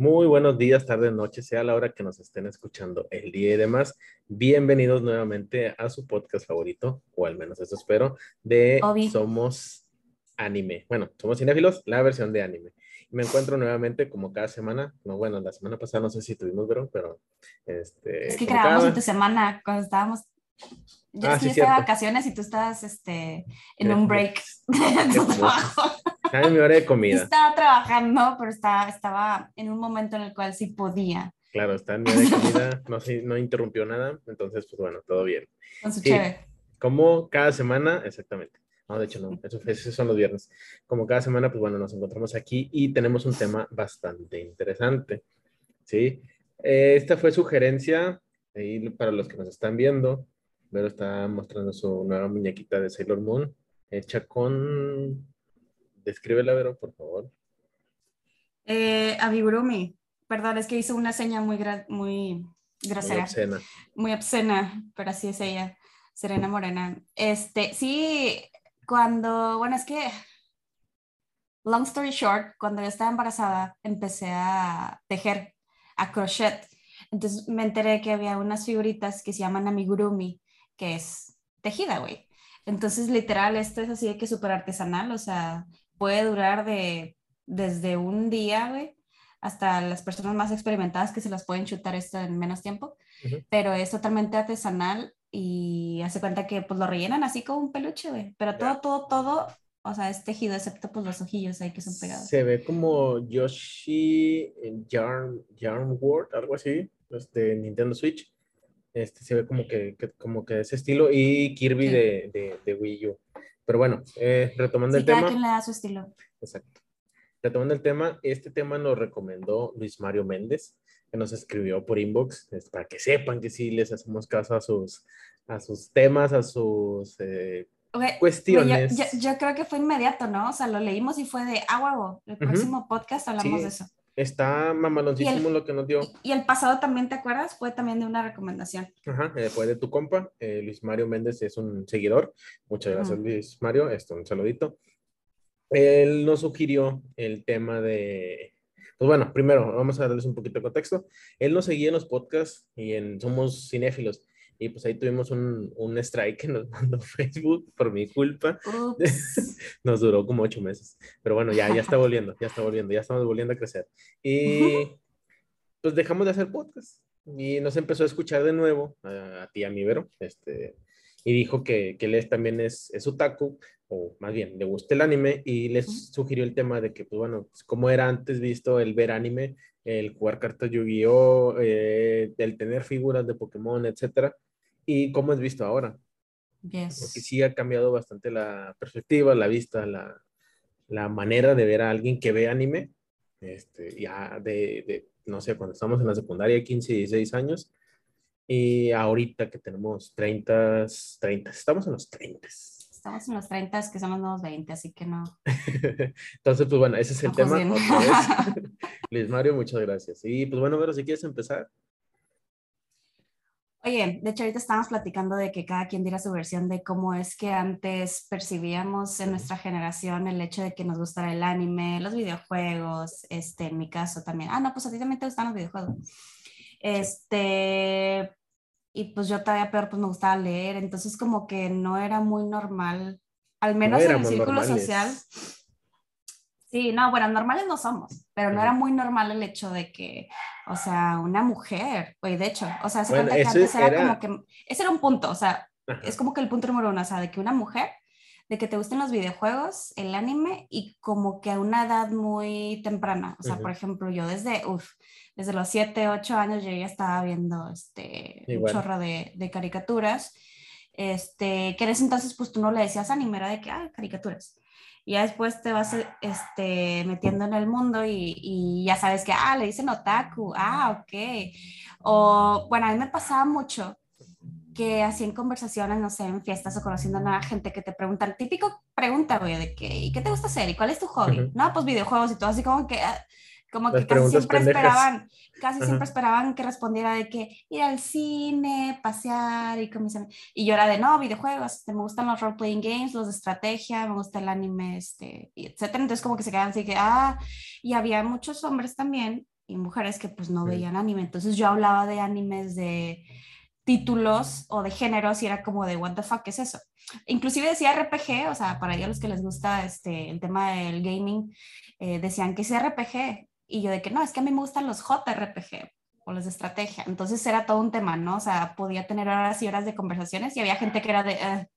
Muy buenos días, tardes, noches, sea la hora que nos estén escuchando el día y demás. Bienvenidos nuevamente a su podcast favorito, o al menos eso espero, de Somos Anime. Bueno, Somos Cinéfilos, la versión de anime. Me encuentro nuevamente como cada semana. No, bueno, la semana pasada no sé si tuvimos, pero este. Es que grabamos en tu semana cuando estábamos. Yo ah, sí, estaba de vacaciones y tú estabas este, en un break de tu trabajo. Estaba en mi hora de comida. Estaba trabajando, pero estaba, estaba en un momento en el cual sí podía. Claro, está en mi hora de comida, no, no interrumpió nada, entonces, pues bueno, todo bien. Con su chévere. Como cada semana, exactamente. No, de hecho no, esos son los viernes. Como cada semana, pues bueno, nos encontramos aquí y tenemos un tema bastante interesante. ¿Sí? Eh, esta fue sugerencia ahí para los que nos están viendo. Vero está mostrando su nueva muñequita de Sailor Moon, hecha con Descríbela, Vero, por favor. Eh, Abigurumi. Perdón, es que hizo una seña muy, muy grosera. Muy obscena. Muy obscena, pero así es ella. Serena Morena. Este, sí, cuando, bueno, es que, long story short, cuando yo estaba embarazada, empecé a tejer, a crochet. Entonces me enteré que había unas figuritas que se llaman amigurumi, que es tejida, güey. Entonces, literal, esto es así de que súper artesanal, o sea, puede durar de desde un día, güey, hasta las personas más experimentadas que se las pueden chutar esto en menos tiempo, pero es totalmente artesanal y hace cuenta que pues lo rellenan así como un peluche, güey, pero todo, todo, todo, o sea, es tejido excepto pues los ojillos ahí que son pegados. Se ve como Yoshi Yarn, Yarn World, algo así, este Nintendo Switch. Este se ve como que, como que ese estilo y Kirby de, de, de Wii U. Pero bueno, eh, retomando el tema. quien le da su estilo. Exacto. Retomando el tema, este tema nos recomendó Luis Mario Méndez, que nos escribió por inbox, para que sepan que sí les hacemos caso a sus, a sus temas, a sus eh, cuestiones. Yo, creo que fue inmediato, ¿no? O sea, lo leímos y fue de, ah, huevo, el próximo podcast hablamos de eso. Está mamaloncísimo lo que nos dio. Y, el pasado también, ¿te acuerdas? Fue también de una recomendación. Ajá, eh, fue de tu compa, eh, Luis Mario Méndez es un seguidor. Muchas gracias, Luis Mario. Esto, un saludito. Él nos sugirió el tema de. Pues bueno, primero vamos a darles un poquito de contexto. Él nos seguía en los podcasts y en Somos Cinéfilos y pues ahí tuvimos un, un strike que nos mandó Facebook por mi culpa. nos duró como ocho meses. Pero bueno, ya, ya está volviendo, ya está volviendo, ya estamos volviendo a crecer. Y pues dejamos de hacer podcast. Y nos empezó a escuchar de nuevo, a, ti, a mi Vero, este, y dijo que, que él también es, es otaku, o más bien, le gusta el anime, y les sugirió el tema de que, pues bueno, como era antes visto el ver anime, el jugar cartas Yu-Gi-Oh, eh, el tener figuras de Pokémon, etcétera, y cómo es visto ahora. Porque sí ha cambiado bastante la perspectiva, la vista, la, la manera de ver a alguien que ve anime, este, ya de, de, no sé, cuando estamos en la secundaria, 15, 16 años, y ahorita que tenemos 30, 30, estamos en los 30. Estamos en los 30, que somos nuevos 20, así que no. Entonces, pues bueno, ese es el tema. Luis Mario, muchas gracias. Y pues bueno, pero si quieres empezar. Oye, de hecho ahorita estábamos platicando de que cada quien diera su versión de cómo es que antes percibíamos en nuestra generación el hecho de que nos gustara el anime, los videojuegos, este, en mi caso también. Ah, no, pues a ti también te gustan los videojuegos. Este, y pues yo todavía peor, pues me gustaba leer, entonces como que no era muy normal, al menos en el círculo social. Sí, no, bueno, normales no somos, pero no era muy normal el hecho de que, o sea, una mujer, oye, de hecho, o sea, se bueno, que antes era, como que, ese era un punto, o sea, es como que el punto número uno, o sea, de que una mujer, de que te gusten los videojuegos, el anime, y como que a una edad muy temprana, o sea, por ejemplo, yo desde, uff, desde los 7, 8 años yo ya estaba viendo, este, un chorro de, de caricaturas, este, que en ese entonces, pues tú no le decías anime, era de que, ah, caricaturas y ya después te vas este, metiendo en el mundo y, y, ya sabes que, ah, le dicen otaku, ah, ok. O, bueno, a mí me pasaba mucho que así en conversaciones, no sé, en fiestas o conociendo a nueva gente que te preguntan, típico pregunta, güey, de qué, ¿y qué te gusta hacer? ¿Y cuál es tu hobby? No, pues videojuegos y todo, así como que, como que casi siempre esperaban, casi siempre esperaban que respondiera de que ir al cine, pasear y con mis Y yo era de, no, videojuegos, este, me gustan los role-playing games, los de estrategia, me gusta el anime, este, etcétera. Entonces como que se quedan así que, ah, y había muchos hombres también y mujeres que pues no veían anime. Entonces yo hablaba de animes de títulos o de géneros y era como de what the fuck ¿qué es eso. Inclusive decía RPG, o sea, para ellos los que les gusta este, el tema del gaming, eh, decían que es RPG. Y yo de que no, es que a mí me gustan los JRPG o los de estrategia. Entonces era todo un tema, ¿no? O sea, podía tener horas y horas de conversaciones y había gente que era de... Eh,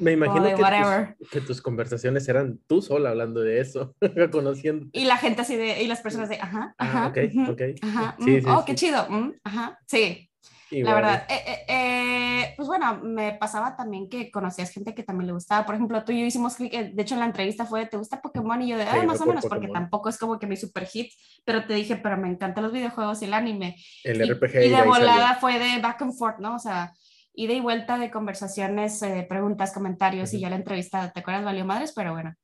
me, imagino que tus, que tus, conversaciones eran tú sola hablando de eso, conociendo. Y la gente así de, y las personas de, ajá, ah, ajá. ok, ok. Ajá, sí, mm, oh, qué chido. Mm, ajá, sí. La verdad, eh, eh, eh, pues bueno, me pasaba también que conocías gente que también le gustaba. Por ejemplo, tú y yo hicimos clic, de hecho en la entrevista fue, ¿te gusta Pokémon? Y yo de, ah, más o menos, porque tampoco es como que mi super hit, pero te dije, pero me encantan los videojuegos y el anime. El RPG. Y, de volada fue de back and forth, ¿no? O sea, ida y vuelta de conversaciones, preguntas, comentarios y ya la entrevista, ¿te acuerdas? Valió madres, pero bueno.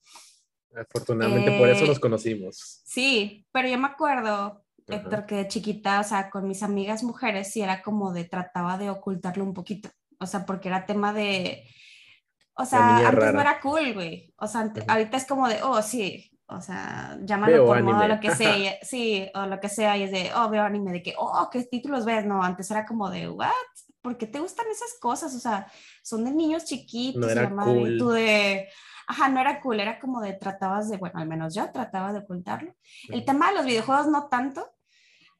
Afortunadamente por eso nos conocimos. Sí, pero yo me acuerdo Héctor, que de chiquita, o sea, con mis amigas mujeres, sí era como de, trataba de ocultarlo un poquito, o sea, porque era tema de, o sea, antes no era cool, güey, o sea, ahorita es como de, oh, sí, o sea, llámalo por modo, lo que sea, sí, o lo que sea, y es de, oh, veo anime, de que, oh, ¿qué títulos ves? No, antes era como de, what? ¿Por qué te gustan esas cosas? O sea, son de niños chiquitos, no era cool. tú de, ajá, no era cool, era como de tratabas de, bueno, al menos yo trataba de ocultarlo. El tema de los videojuegos no tanto,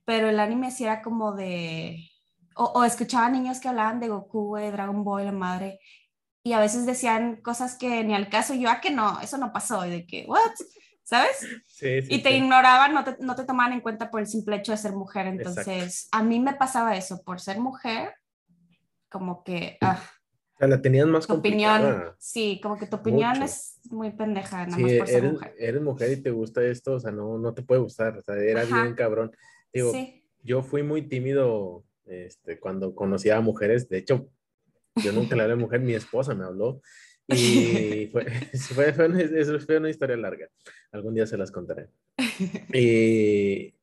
pero el anime sí era como de, o, escuchaba niños que hablaban de Goku, de Dragon Ball, la madre, y a veces decían cosas que ni al caso, yo, ah, que no, eso no pasó, y de que, what, ¿sabes? Sí, sí, y te ignoraban, no te, no te, tomaban en cuenta por el simple hecho de ser mujer, entonces a mí me pasaba eso, por ser mujer, como que, ah. O sea, la tenían más tu opinión, sí, como que tu opinión es muy pendeja, nada más por ser eres, mujer. Eres mujer y te gusta esto, o sea, no, no te puede gustar, o sea, era bien cabrón. Digo, yo fui muy tímido este, cuando conocía a mujeres. De hecho, yo nunca le hablé a mujer, mi esposa me habló. Y fue, fue, fue, una, fue, una, historia larga. Algún día se las contaré. Y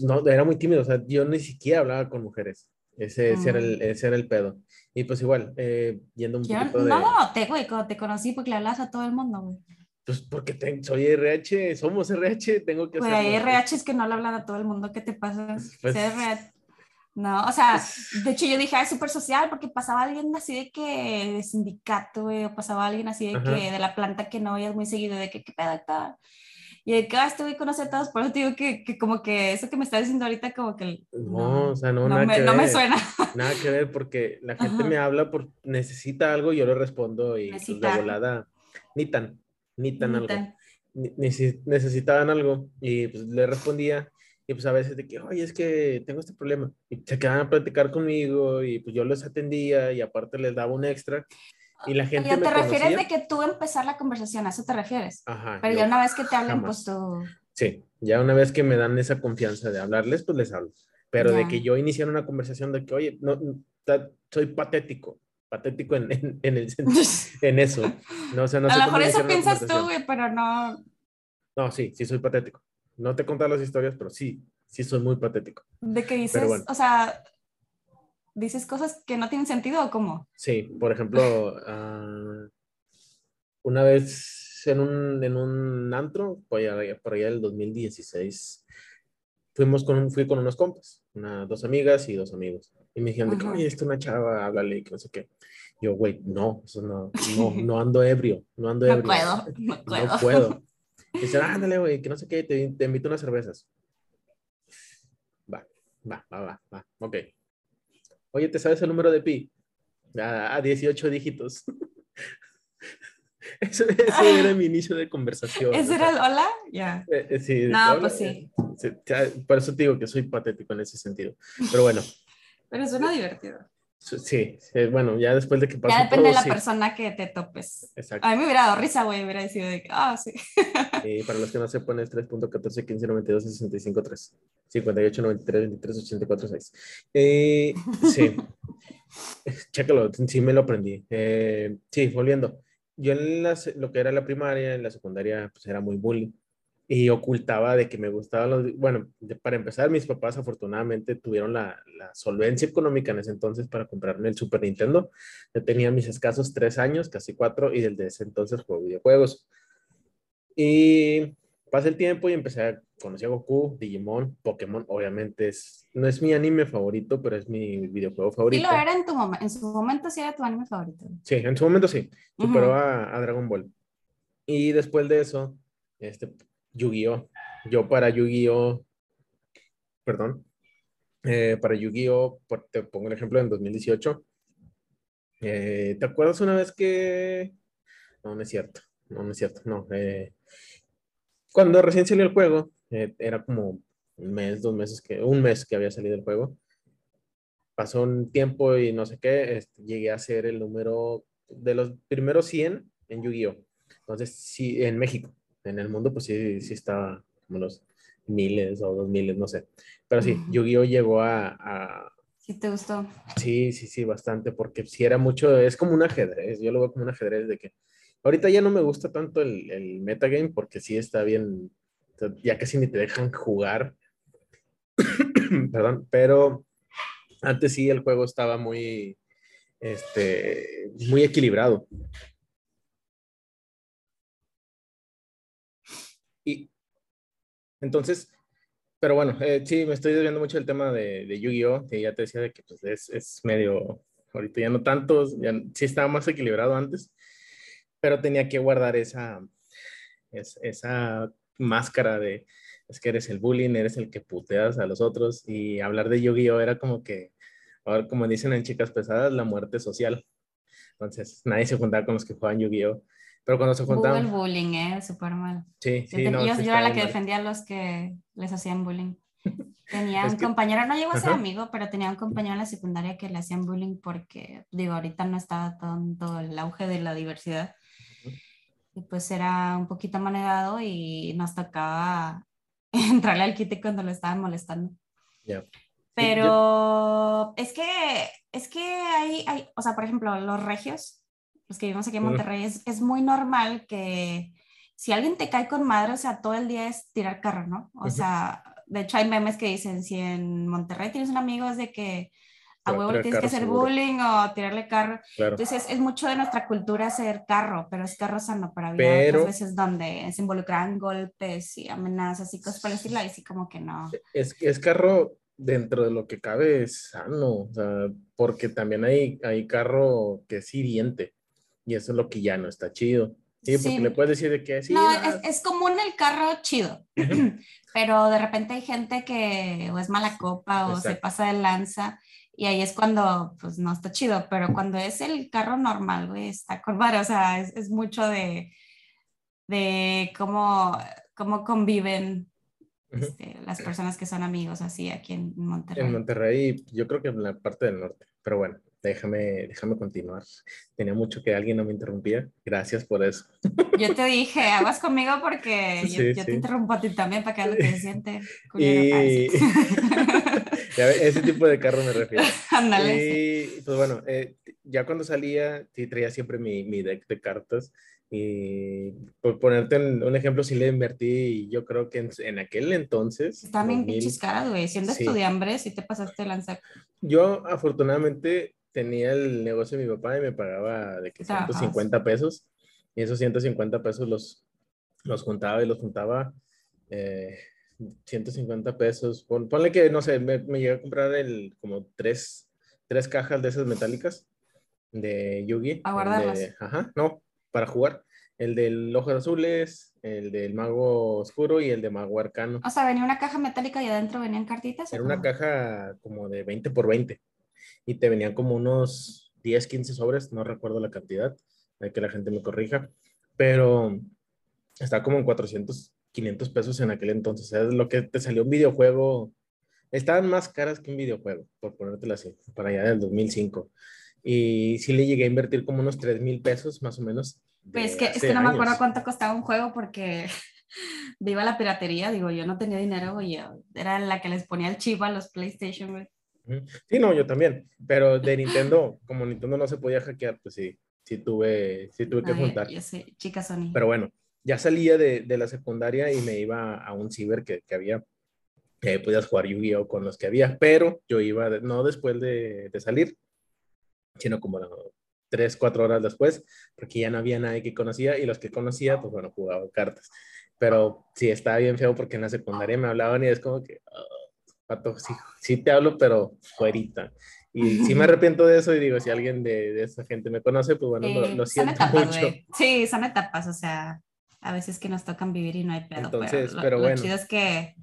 no, era muy tímido. O sea, yo ni siquiera hablaba con mujeres. Ese, ese, era, el, mm. ese era el pedo. Y pues igual, eh, yendo un poquito de... No, no, te, güey, cuando te conocí porque le hablas a todo el mundo, güey. Pues porque soy RH, somos RH, tengo que. Pues RH es que no le hablan a todo el mundo, ¿qué te pasa? Pues, no, o sea, pues de hecho yo dije, ah, es súper social porque pasaba alguien así de que de sindicato, güey, o pasaba alguien así de que de la planta que no veías muy seguido, de que qué pedo está. Y de que ah, estuve conocer a todos, por eso te digo que, que, como que eso que me estás diciendo ahorita, como que. No, o sea, no, no, me, no me, suena. Nada que ver, porque la gente me habla por necesita algo, yo le respondo y pues, de volada, ni tan ni tan algo. Ni, necesitaban algo y pues le respondía y pues a veces de que, oye, es que tengo este problema. Y se quedaban a platicar conmigo y pues yo les atendía y aparte les daba un extra. Y la gente te refieres de que tú empezar la conversación, a eso te refieres. Ajá. Pero ya una vez que te hablen, pues tú... Sí, ya una vez que me dan esa confianza de hablarles, pues les hablo. Pero de que yo iniciara una conversación de que, oye, no, soy patético patético en, en, en, el, en eso. No, o sea, no a lo mejor eso piensas tú, güey, pero no. No, sí, sí soy patético. No te he las historias, pero sí, sí soy muy patético. ¿De qué dices? O sea, ¿dices cosas que no tienen sentido o cómo? Sí, por ejemplo, uh, una vez en un, en un antro, por allá, por allá del 2016, fuimos con, fui con unos compas, una, dos amigas y dos amigos. Y me dijeron, oye, esta es una chava, háblale, que no sé qué. Yo, güey, no, eso no, no, no ando ebrio, no ando ebrio. No puedo, no puedo. No puedo. Y dicen, ándale, güey, que no sé qué, te, te invito unas cervezas. Va, va, va, va, va, ok. Oye, ¿te sabes el número de pi? A, a 18 dígitos. Ese, era mi inicio de conversación. ¿Ese era el hola? Ya. Eh, eh, sí. No, pues sí. Por eso te digo que soy patético en ese sentido. Pero bueno. Pero suena divertido. Sí, bueno, ya después de que pasó Ya depende de la persona que te topes. Exacto. A mí me hubiera dado risa, güey, hubiera decidido de que, ah, sí. Y para los que no sepan es 3.14, 15, 92, 65, 3. 58, 93, 23, 84, 6. Eh, sí. Chécalo, sí me lo aprendí. Eh, sí, volviendo. Yo en lo que era la primaria, en la secundaria, pues era muy bullying y ocultaba de que me gustaban los, bueno, para empezar, mis papás afortunadamente tuvieron la, la, solvencia económica en ese entonces para comprarme el Super Nintendo. Yo tenía mis escasos tres años, casi cuatro, y desde ese entonces juego videojuegos. Y pasé el tiempo y empecé a conocí a Goku, Digimon, Pokémon, obviamente es, no es mi anime favorito, pero es mi videojuego favorito. Y lo era en, tu en su momento, sí era tu anime favorito. Sí, en su momento sí, superó a, Dragon Ball. Y después de eso, este, Yu-Gi-Oh! Yo para Yu-Gi-Oh! Perdón, eh, para Yu-Gi-Oh! Te pongo el ejemplo en 2018. Eh, ¿Te acuerdas una vez que... No, no es cierto, no, no es cierto, no. Eh, cuando recién salió el juego, eh, era como un mes, dos meses, que, un mes que había salido el juego. Pasó un tiempo y no sé qué, este, llegué a ser el número de los primeros 100 en Yu-Gi-Oh! Entonces, sí, en México, en el mundo, pues sí, sí estaba como los miles o dos miles, no sé. Pero sí, Yu-Gi-Oh! llegó a, a... ¿Sí te gustó? Sí, sí, sí, bastante, porque sí era mucho, es como un ajedrez, yo lo veo como un ajedrez de que ahorita ya no me gusta tanto el, el metagame porque sí está bien ya casi ni te dejan jugar. Perdón, pero antes sí el juego estaba muy, este, muy equilibrado. Y entonces, pero bueno, eh, sí, me estoy desviando mucho del tema de, de Yu-Gi-Oh! Que ya te decía de que pues, es, medio, ahorita ya no tanto, ya, sí estaba más equilibrado antes, pero tenía que guardar esa, esa máscara de es que eres el bullying, eres el que puteas a los otros y hablar de Yu-Gi-Oh era como que, ahora como dicen en Chicas Pesadas, la muerte social. Entonces nadie se juntaba con los que jugaban Yu-Gi-Oh. Pero cuando se juntaban... el bullying, ¿eh? Súper mal. Sí, sí. Yo, yo, era la que defendía a los que les hacían bullying. Tenía un compañero, no llegó a ser amigo, pero tenía un compañero en la secundaria que le hacían bullying porque, digo, ahorita no estaba tanto el auge de la diversidad pues era un poquito manejado y nos tocaba entrarle al quite cuando lo estaban molestando. Pero es que, es que hay, hay, o sea, por ejemplo, los regios, los que vivimos aquí en Monterrey, es, es, muy normal que si alguien te cae con madre, o sea, todo el día es tirar carro, ¿no? O sea, de hecho hay memes que dicen, si en Monterrey tienes un amigo, es de que a huevo le tienes que hacer bullying o tirarle carro. Entonces es mucho de nuestra cultura hacer carro, pero es carro sano, pero había otras veces donde se involucran golpes y amenazas y cosas por el estilo, y sí como que no. Es, es carro dentro de lo que cabe es sano, o sea, porque también hay, hay carro que es hiriente y eso es lo que ya no está chido. Sí, porque le puedes decir de que sí. No, es, es, común el carro chido, pero de repente hay gente que o es mala copa o se pasa de lanza y ahí es cuando, pues, no está chido, pero cuando es el carro normal, güey, está con o sea, es, es, mucho de, de cómo, cómo conviven este, las personas que son amigos así aquí en Monterrey. En Monterrey, yo creo que en la parte del norte, pero bueno, déjame, déjame continuar. Tenía mucho que alguien no me interrumpía. Gracias por eso. Yo te dije, aguas conmigo porque yo, te interrumpo a ti también para que hagas lo que se siente. Y... ese tipo de carro me refiero. Y pues bueno, eh, ya cuando salía, sí traía siempre mi, mi deck de cartas. Y por ponerte un ejemplo, sí le invertí, yo creo que en, aquel entonces. Está bien pinches caras, güey. Siendo sí. estudiante, sí te pasaste de lanzar. Yo, afortunadamente, tenía el negocio de mi papá y me pagaba de que 150 pesos. Y esos 150 pesos los, los juntaba y los juntaba. Eh, 150 pesos. ponle que, no sé, me, me, llegué a comprar el, como tres, tres cajas de esas metálicas de Yugi. A guardarlas. ajá, no, para jugar. El del Ojos Azules, el del Mago Oscuro y el de Mago Arcano. O sea, venía una caja metálica y adentro venían cartitas. Era una caja como de 20 por 20 y te venían como unos 10, 15 sobres, no recuerdo la cantidad, hay que la gente me corrija, pero está como en 400 500 pesos en aquel entonces. es lo que te salió un videojuego. Estaban más caras que un videojuego, por ponértelo así, para allá del 2005. Y sí le llegué a invertir como unos 3 mil pesos más o menos. Pues que, es que no me acuerdo cuánto costaba un juego porque viva la piratería. Digo, yo no tenía dinero, y era la que les ponía el chip a los PlayStation, Sí, no, yo también. Pero de Nintendo, como Nintendo no se podía hackear, pues sí, sí tuve, sí tuve que juntar. Yo sé, chica Sony. Pero bueno, ya salía de, de, la secundaria y me iba a un ciber que, que había, que podías jugar Yu-Gi-Oh con los que había, pero yo iba, no después de, de salir, sino como tres, cuatro horas después, porque ya no había nadie que conocía y los que conocía, pues bueno, jugaba cartas. pero sí, estaba bien feo porque en la secundaria me hablaban y es como que, oh, pato, sí, te hablo, pero fuerita. Y sí me arrepiento de eso y digo, si alguien de, de esa gente me conoce, pues bueno, lo, siento mucho. Sí, son etapas, o sea, a veces que nos tocan vivir y no hay pedo. Entonces, pero, bueno. Lo chido es que,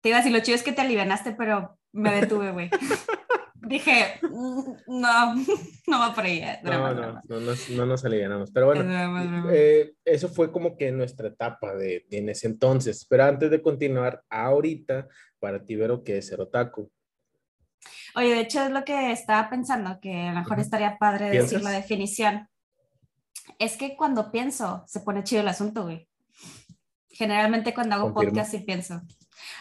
te iba a decir, lo chido es que te alivianaste, pero me detuve, güey. Dije, mm, no, no va por ahí. Eh, no, no, no, no, nos alivianamos. Pero bueno, eh, eso fue como que nuestra etapa de, en ese entonces. Pero antes de continuar, ahorita, para ti, Vero, ¿qué es ser otaku? Oye, de hecho es lo que estaba pensando, que a lo mejor estaría padre decir la definición. Es que cuando pienso, se pone chido el asunto, güey. Generalmente cuando hago podcast sí pienso.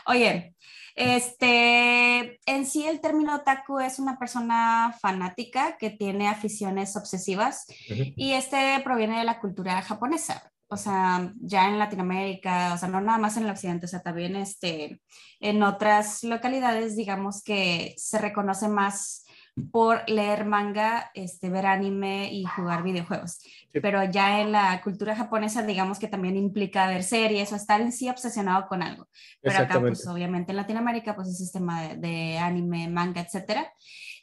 Oye, este, en sí el término otaku es una persona fanática que tiene aficiones obsesivas y este proviene de la cultura japonesa. O sea, ya en Latinoamérica, o sea, no nada más en el occidente, o sea, también este, en otras localidades, digamos que se reconoce más por leer manga, este, ver anime y jugar videojuegos. Pero ya en la cultura japonesa, digamos que también implica ver series o estar en sí obsesionado con algo. Pero acá, pues obviamente en Latinoamérica, pues es tema de, anime, manga, etcétera.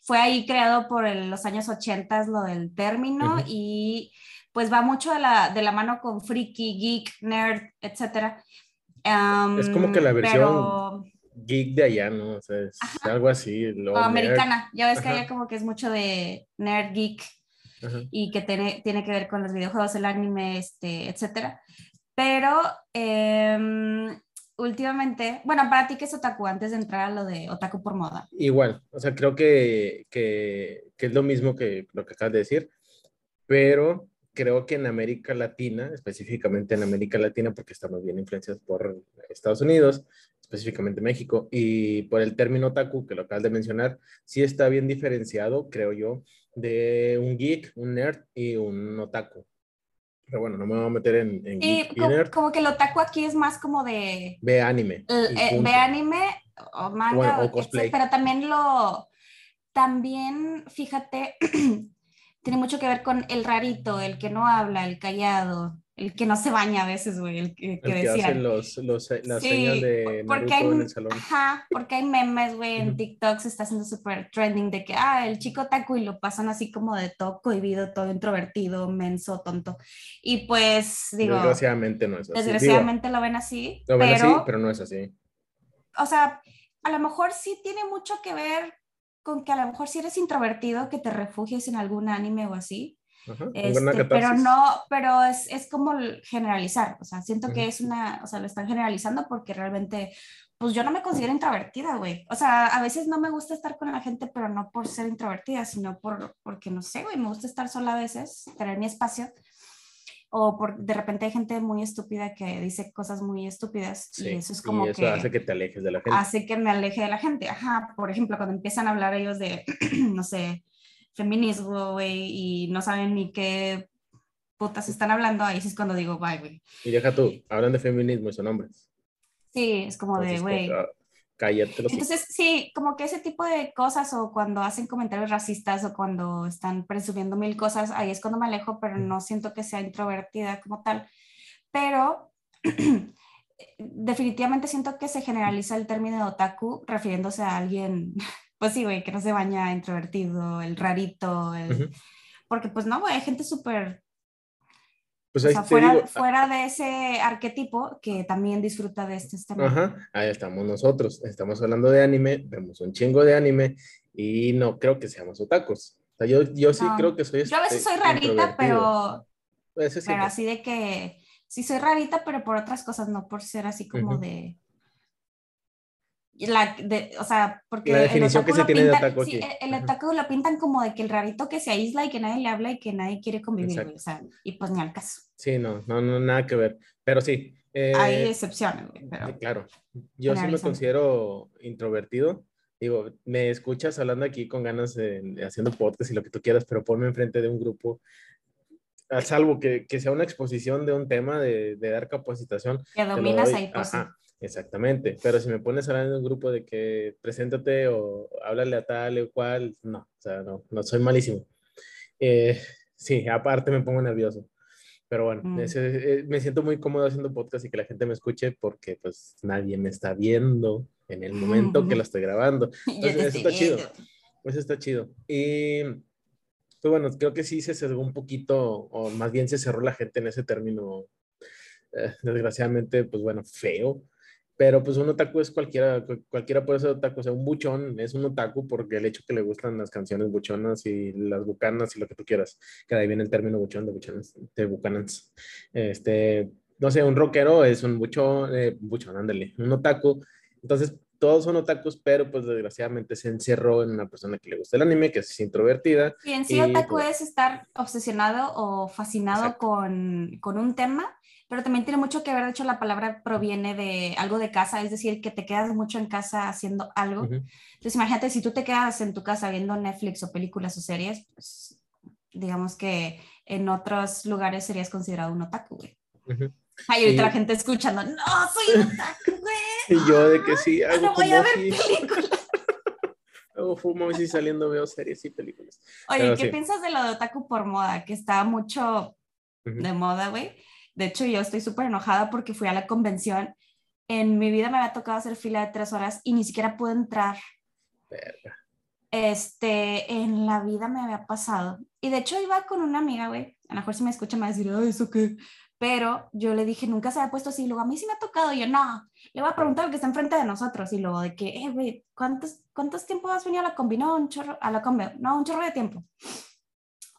Fue ahí creado por los años 80 lo del término y pues va mucho de la, de la mano con friki, geek, nerd, etcétera. es como que la versión geek de allá, ¿no? O sea, es algo así. americana, ya ves que allá como que es mucho de nerd, geek y que tiene, tiene que ver con los videojuegos, el anime, este, etcétera. Pero em, últimamente, bueno, para ti, ¿qué es otaku? Antes de entrar a lo de otaku por moda. Igual, o sea, creo que, que, que es lo mismo que lo que acabas de decir, pero creo que en América Latina, específicamente en América Latina, porque estamos bien influenciados por Estados Unidos, específicamente México, y por el término otaku, que lo acabas de mencionar, sí está bien diferenciado, creo yo, de un geek, un nerd y un otaku. Pero bueno, no me voy a meter en, en geek y nerd. Como que el otaku aquí es más como de... Ve anime. Eh, ve anime o manga, o, cosplay. pero también lo... También, fíjate, tiene mucho que ver con el rarito, el que no habla, el callado, el que no se baña a veces, güey, el que, que, el que hacen los, los, las señas de porque hay, en el salón. Ajá, porque hay memes, güey, en TikTok se está haciendo súper trending de que, ah, el chico taco y lo pasan así como de todo cohibido, todo introvertido, menso, tonto. Y pues, digo... Desgraciadamente no es así. Desgraciadamente lo ven así. Lo ven pero, así, pero no es así. O sea, a lo mejor sí tiene mucho que ver con que a lo mejor si eres introvertido, que te refugies en algún anime o así, este, pero no, pero es, es, como generalizar, o sea, siento que es una, o sea, lo están generalizando porque realmente, pues yo no me considero introvertida, güey. O sea, a veces no me gusta estar con la gente, pero no por ser introvertida, sino por, porque no sé, güey, me gusta estar sola a veces, tener mi espacio. O por, de repente hay gente muy estúpida que dice cosas muy estúpidas y eso es como y eso hace que te alejes de la gente. Hace que me aleje de la gente, ajá. Por ejemplo, cuando empiezan a hablar ellos de, no sé, feminismo, güey, y no saben ni qué putas están hablando, ahí sí es cuando digo, bye, güey. Y deja tú, hablan de feminismo y son hombres. Sí, es como de, güey. Cállate. Entonces, sí, como que ese tipo de cosas o cuando hacen comentarios racistas o cuando están presumiendo mil cosas, ahí es cuando me alejo, pero no siento que sea introvertida como tal. Pero definitivamente siento que se generaliza el término de otaku refiriéndose a alguien pues sí, güey, que no se baña introvertido, el rarito, el... porque pues no, güey, hay gente súper... Pues o sea, fuera, fuera, de ese arquetipo que también disfruta de este. Ajá, ahí estamos nosotros, estamos hablando de anime, vemos un chingo de anime y no creo que seamos otakus. O sea, yo, yo sí creo que soy... Yo a veces soy rarita, pero... Pero así de que... Sí soy rarita, pero por otras cosas, no por ser así como de la de, o sea, porque la definición que se tiene de otaku sí, el, otaku lo pintan como de que el rarito que se aísla y que nadie le habla y que nadie quiere convivir, o sea, y pues ni al caso. Sí, no, no, no, nada que ver, pero sí. Eh, Hay excepciones, pero... Claro, yo sí me considero introvertido, digo, me escuchas hablando aquí con ganas de, haciendo podcast y lo que tú quieras, pero ponme enfrente de un grupo a salvo que, que, sea una exposición de un tema de, de dar capacitación. Que dominas ahí, pues. Exactamente, pero si me pones a hablar en un grupo de que preséntate o háblale a tal o cual, no, o sea, no, no soy malísimo. Eh, sí, aparte me pongo nervioso. Pero bueno, mm. eh, me siento muy cómodo haciendo podcast y que la gente me escuche porque pues nadie me está viendo en el momento que lo estoy grabando. Entonces, eso está chido. Eso está chido. Y pues bueno, creo que sí se cerró un poquito, o más bien se cerró la gente en ese término, eh, desgraciadamente, pues bueno, feo. Pero pues un otaku es cualquiera, cualquiera puede ser otaku, o sea, un buchón es un otaku porque el hecho que le gustan las canciones buchonas y las bucanas y lo que tú quieras, que de ahí viene el término buchón de buchonas, de bucanas. Este, no sé, un rockero es un buchón, eh, buchón, ándale, un otaku. Entonces, todos son otakus, pero pues desgraciadamente se encerró en una persona que le gusta el anime, que es introvertida. Y en sí, otaku pues es estar obsesionado o fascinado con, con un tema pero también tiene mucho que ver, de hecho la palabra proviene de algo de casa, es decir, que te quedas mucho en casa haciendo algo. Entonces imagínate, si tú te quedas en tu casa viendo Netflix o películas o series, pues digamos que en otros lugares serías considerado un otaku, güey. Ay, ahorita la gente escuchando, no, soy un otaku, güey. y yo de que sí, hago no voy a ver películas. Hago fumo y sí saliendo veo series y películas. Oye, ¿qué piensas de lo de otaku por moda? Que está mucho de moda, güey. De hecho, yo estoy súper enojada porque fui a la convención. En mi vida me había tocado hacer fila de tres horas y ni siquiera pude entrar. Este, en la vida me había pasado. Y de hecho iba con una amiga, güey. A lo mejor si me escucha me va a decir, ay, ¿eso qué? Pero yo le dije, nunca se había puesto así. luego, a mí sí me ha tocado. Y yo, no, le voy a preguntar al que está enfrente de nosotros. Y luego, de que, eh, güey, ¿cuántos, ¿cuántos tiempos has venido a la combi? No, un chorro, a la combi. No, un chorro de tiempo.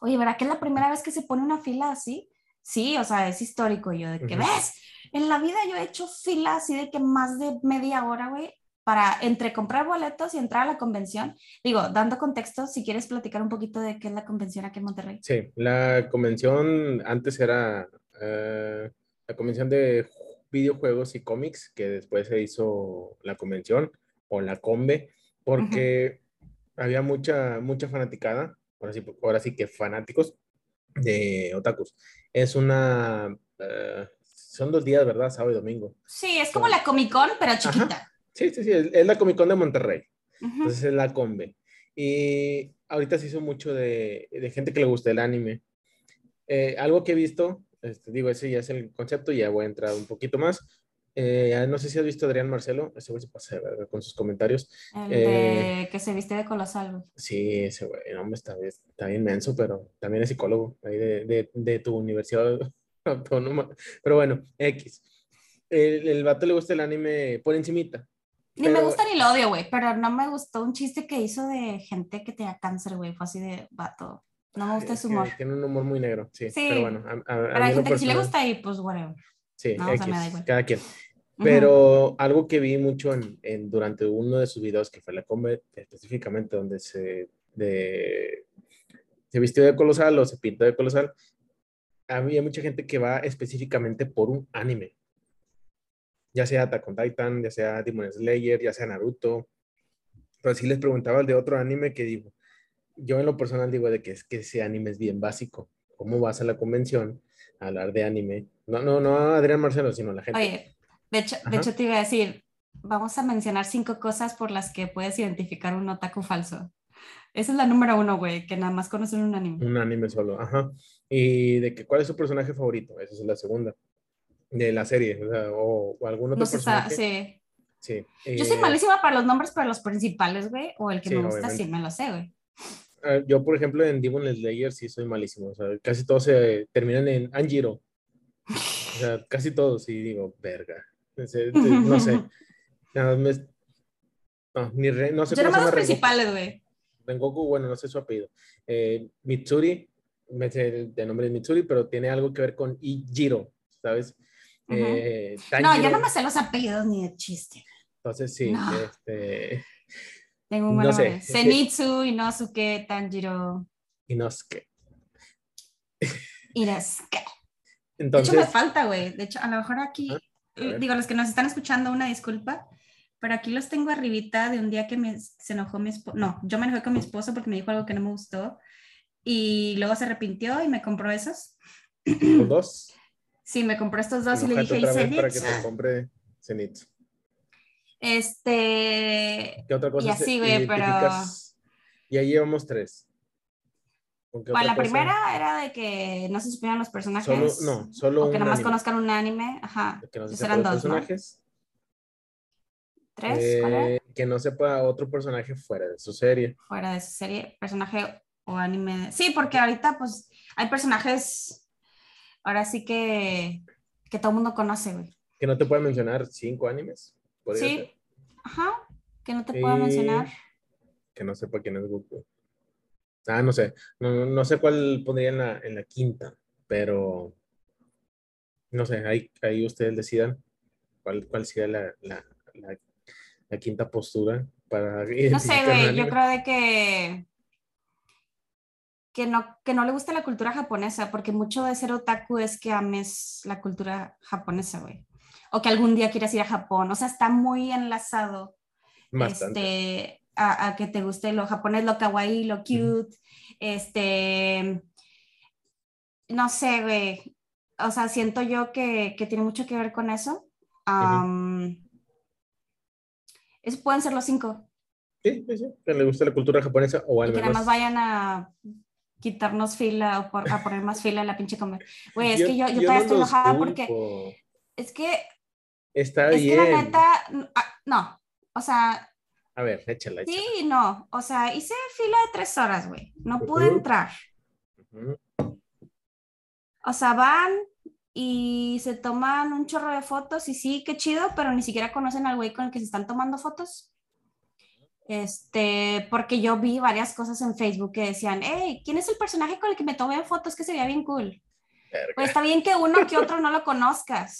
Oye, ¿verdad que es la primera vez que se pone una fila así? Sí, o sea, es histórico yo, de que, ¿ves? En la vida yo he hecho filas así de que más de media hora, güey, para entre comprar boletos y entrar a la convención. Digo, dando contexto, si quieres platicar un poquito de qué es la convención aquí en Monterrey. Sí, la convención antes era eh, la convención de videojuegos y cómics, que después se hizo la convención o la combe, porque había mucha, mucha fanaticada, ahora sí, ahora sí que fanáticos de otakus es una... Eh, son dos días, ¿verdad? Sábado y domingo. Sí, es como la Comic Con, pero chiquita. Sí, sí, sí, es, la Comic Con de Monterrey. Entonces es la Combe. Y ahorita se hizo mucho de, de gente que le gusta el anime. Eh, algo que he visto, este, digo, ese ya es el concepto, ya voy a entrar un poquito más. Eh, no sé si has visto a Adrián Marcelo, ese güey se pasa ¿verdad? con sus comentarios. El de que se viste de colosal. Sí, ese güey, no, está, está inmenso, pero también es psicólogo ahí de, de, de tu universidad autónoma. Pero bueno, X. El, el, vato le gusta el anime por encimita. Ni me gusta ni lo odio, güey, pero no me gustó un chiste que hizo de gente que tenía cáncer, güey, fue así de vato. No me gusta su humor. Tiene un humor muy negro, sí. sí pero bueno, a, a, pero hay gente que sí le gusta y pues, whatever. Sí, cada quien. Pero algo que vi mucho en, durante uno de sus videos, que fue la Combat, específicamente donde se, de, se vistió de colosal o se pintó de colosal, había mucha gente que va específicamente por un anime. Ya sea Attack on Titan, ya sea Demon Slayer, ya sea Naruto. Pero si les preguntaba el de otro anime que digo, yo en lo personal digo de que es que ese anime es bien básico. ¿Cómo vas a la convención a hablar de anime? No, no, no Adrián Marcelo, sino la gente. De hecho, de hecho, te iba a decir, vamos a mencionar cinco cosas por las que puedes identificar un otaku falso. Esa es la número uno, güey, que nada más conocen un anime. Un anime solo, ajá. Y de que cuál es su personaje favorito, esa es la segunda. De la serie, o, o, algún otro no personaje. sí. Sí. Yo soy eh, malísima para los nombres, pero los principales, güey, o el que me gusta, sí me lo sé, güey. Ah, yo, por ejemplo, en Demon Slayer sí soy malísimo. O sea, casi todos se terminan en Anjiro. O sea, casi todos, y digo, verga. No sé. Nada más no, ni no sé Yo nomás los principales, güey. Rengoku, bueno, no sé su apellido. Eh, Mitsuri, me sé de nombre de Mitsuri, pero tiene algo que ver con Ijiro, ¿sabes? eh, no, yo no me sé los apellidos ni de chiste. Entonces, sí, este... Tengo un buen no nombre. Sé. Zenitsu, Inosuke, Tanjiro. Inosuke. Inosuke. Entonces, de hecho, me falta, güey. De hecho, a lo mejor aquí digo, los que nos están escuchando, una disculpa, pero aquí los tengo arribita de un día que me, se enojó mi esposo, no, yo me enojé con mi esposo porque me dijo algo que no me gustó y luego se arrepintió y me compró esos. ¿Los dos? Sí, me compró estos dos y le dije, otra vez para que te compre Zenith. Este... ¿Qué otra cosa? Y así, güey, pero... Y ahí llevamos tres. La primera era de que no se supieran los personajes. Solo, no, solo o que nomás conozcan un anime. Ajá. Que no se eran dos. Personajes. ¿Tres? Eh, que no sepa otro personaje fuera de su serie. Fuera de su serie, personaje o anime. Sí, porque ahorita pues hay personajes, ahora sí que, que todo el mundo conoce, güey. Que no te puede mencionar cinco animes. Sí, ajá, que no te pueda mencionar. Que no sepa quién es Goku. Ah, no sé. No, sé cuál pondría en la, en la, quinta, pero no sé, ahí, ahí ustedes decidan cuál, cuál sería la, la, la, quinta postura para... No sé, güey, yo creo de que que no, que no le gusta la cultura japonesa, porque mucho de ser otaku es que ames la cultura japonesa, güey. O que algún día quieras ir a Japón. O sea, está muy enlazado este, a, que te guste lo japonés, lo kawaii, lo cute, este, no sé, güey, o sea, siento yo que, tiene mucho que ver con eso. Eso pueden ser los cinco. Sí, sí, sí, que le guste la cultura japonesa o al menos... Que nada más vayan a quitarnos fila o a poner más fila en la pinche comer. Güey, es que yo, yo, todavía estoy enojada porque es que... Está bien. Es que la neta, ah, no, o sea, a ver, échala, échala. Sí, no. O sea, hice fila de tres horas, güey. No pude entrar. O sea, van y se toman un chorro de fotos y sí, qué chido, pero ni siquiera conocen al güey con el que se están tomando fotos. Este, porque yo vi varias cosas en Facebook que decían, hey, ¿quién es el personaje con el que me tomé fotos? Que sería bien cool. Pues está bien que uno que otro no lo conozcas,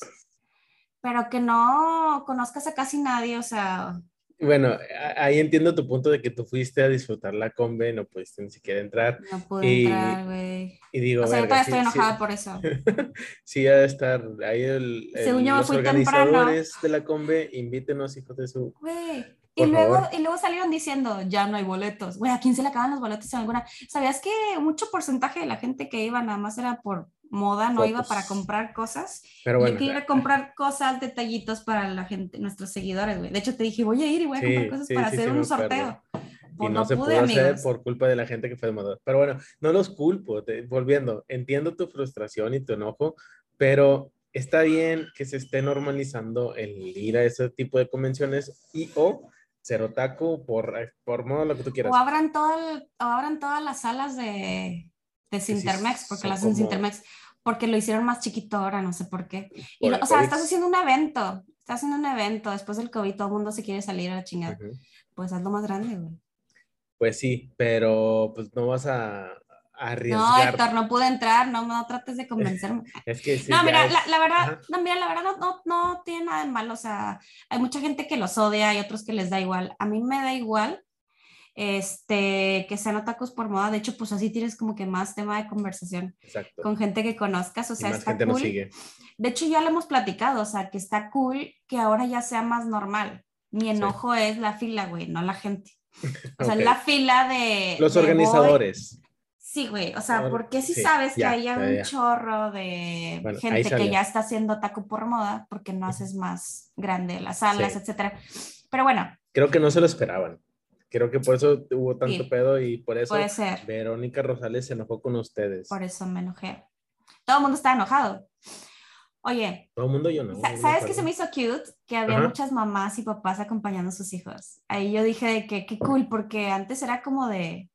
pero que no conozcas a casi nadie, o sea, bueno, ahí entiendo tu punto de que tú fuiste a disfrutar la combe, no pudiste ni siquiera entrar. No pude entrar, güey. Y digo, o sea, todavía estoy enojada por eso. sí, ha de estar ahí el, el los organizadores de la combe, invítenos, hijos de su... Güey. Y luego, y luego salieron diciendo, ya no hay boletos. Güey, ¿a quién se le acaban los boletos en alguna? ¿Sabías que mucho porcentaje de la gente que iba nada más era por moda, no iba para comprar cosas. Pero bueno, yo quería comprar cosas, detallitos para la gente, nuestros seguidores, güey. De hecho, te dije, voy a ir y voy a comprar cosas para hacer un sorteo. y no, se pudo hacer por culpa de la gente que fue de moda. Pero bueno, no los culpo. volviendo, entiendo tu frustración y tu enojo, pero está bien que se esté normalizando el ir a ese tipo de convenciones y o ser otaku por, por modo lo que tú quieras. O abran, todo o abran todas las salas de, de Sintermex, porque las hacen Sintermex, porque lo hicieron más chiquito ahora, no sé por qué. Y, o sea, estás haciendo un evento, estás haciendo un evento, después del COVID todo el mundo se quiere salir a la chingada. Pues hazlo más grande, güey. Pues sí, pero pues no vas a, arriesgar. No, Héctor, no pude entrar, no, no trates de convencerme. es que sí, No, mira, la, verdad, no, mira, la verdad no, no, no tiene nada de malo, o sea, hay mucha gente que los odia y otros que les da igual. A mí me da igual este, que sean otakus por moda. De hecho, pues así tienes como que más tema de conversación con gente que conozcas. O sea, está cool. De hecho, ya lo hemos platicado, o sea, que está cool que ahora ya sea más normal. Mi enojo es la fila, güey, no la gente. O sea, la fila de... Los organizadores. Sí, güey, o sea, porque si sabes que hay un chorro de gente que ya está haciendo otaku por moda, porque no haces más grande las salas, etcétera. Pero bueno. Creo que no se lo esperaban. Creo que por eso hubo tanto pedo y por eso Verónica Rosales se enojó con ustedes. Por eso me enojé. Todo el mundo está enojado. Oye. Todo el mundo yo no. ¿Sabes qué se me hizo cute? Que había muchas mamás y papás acompañando a sus hijos. Ahí yo dije de que qué cool, porque antes era como de...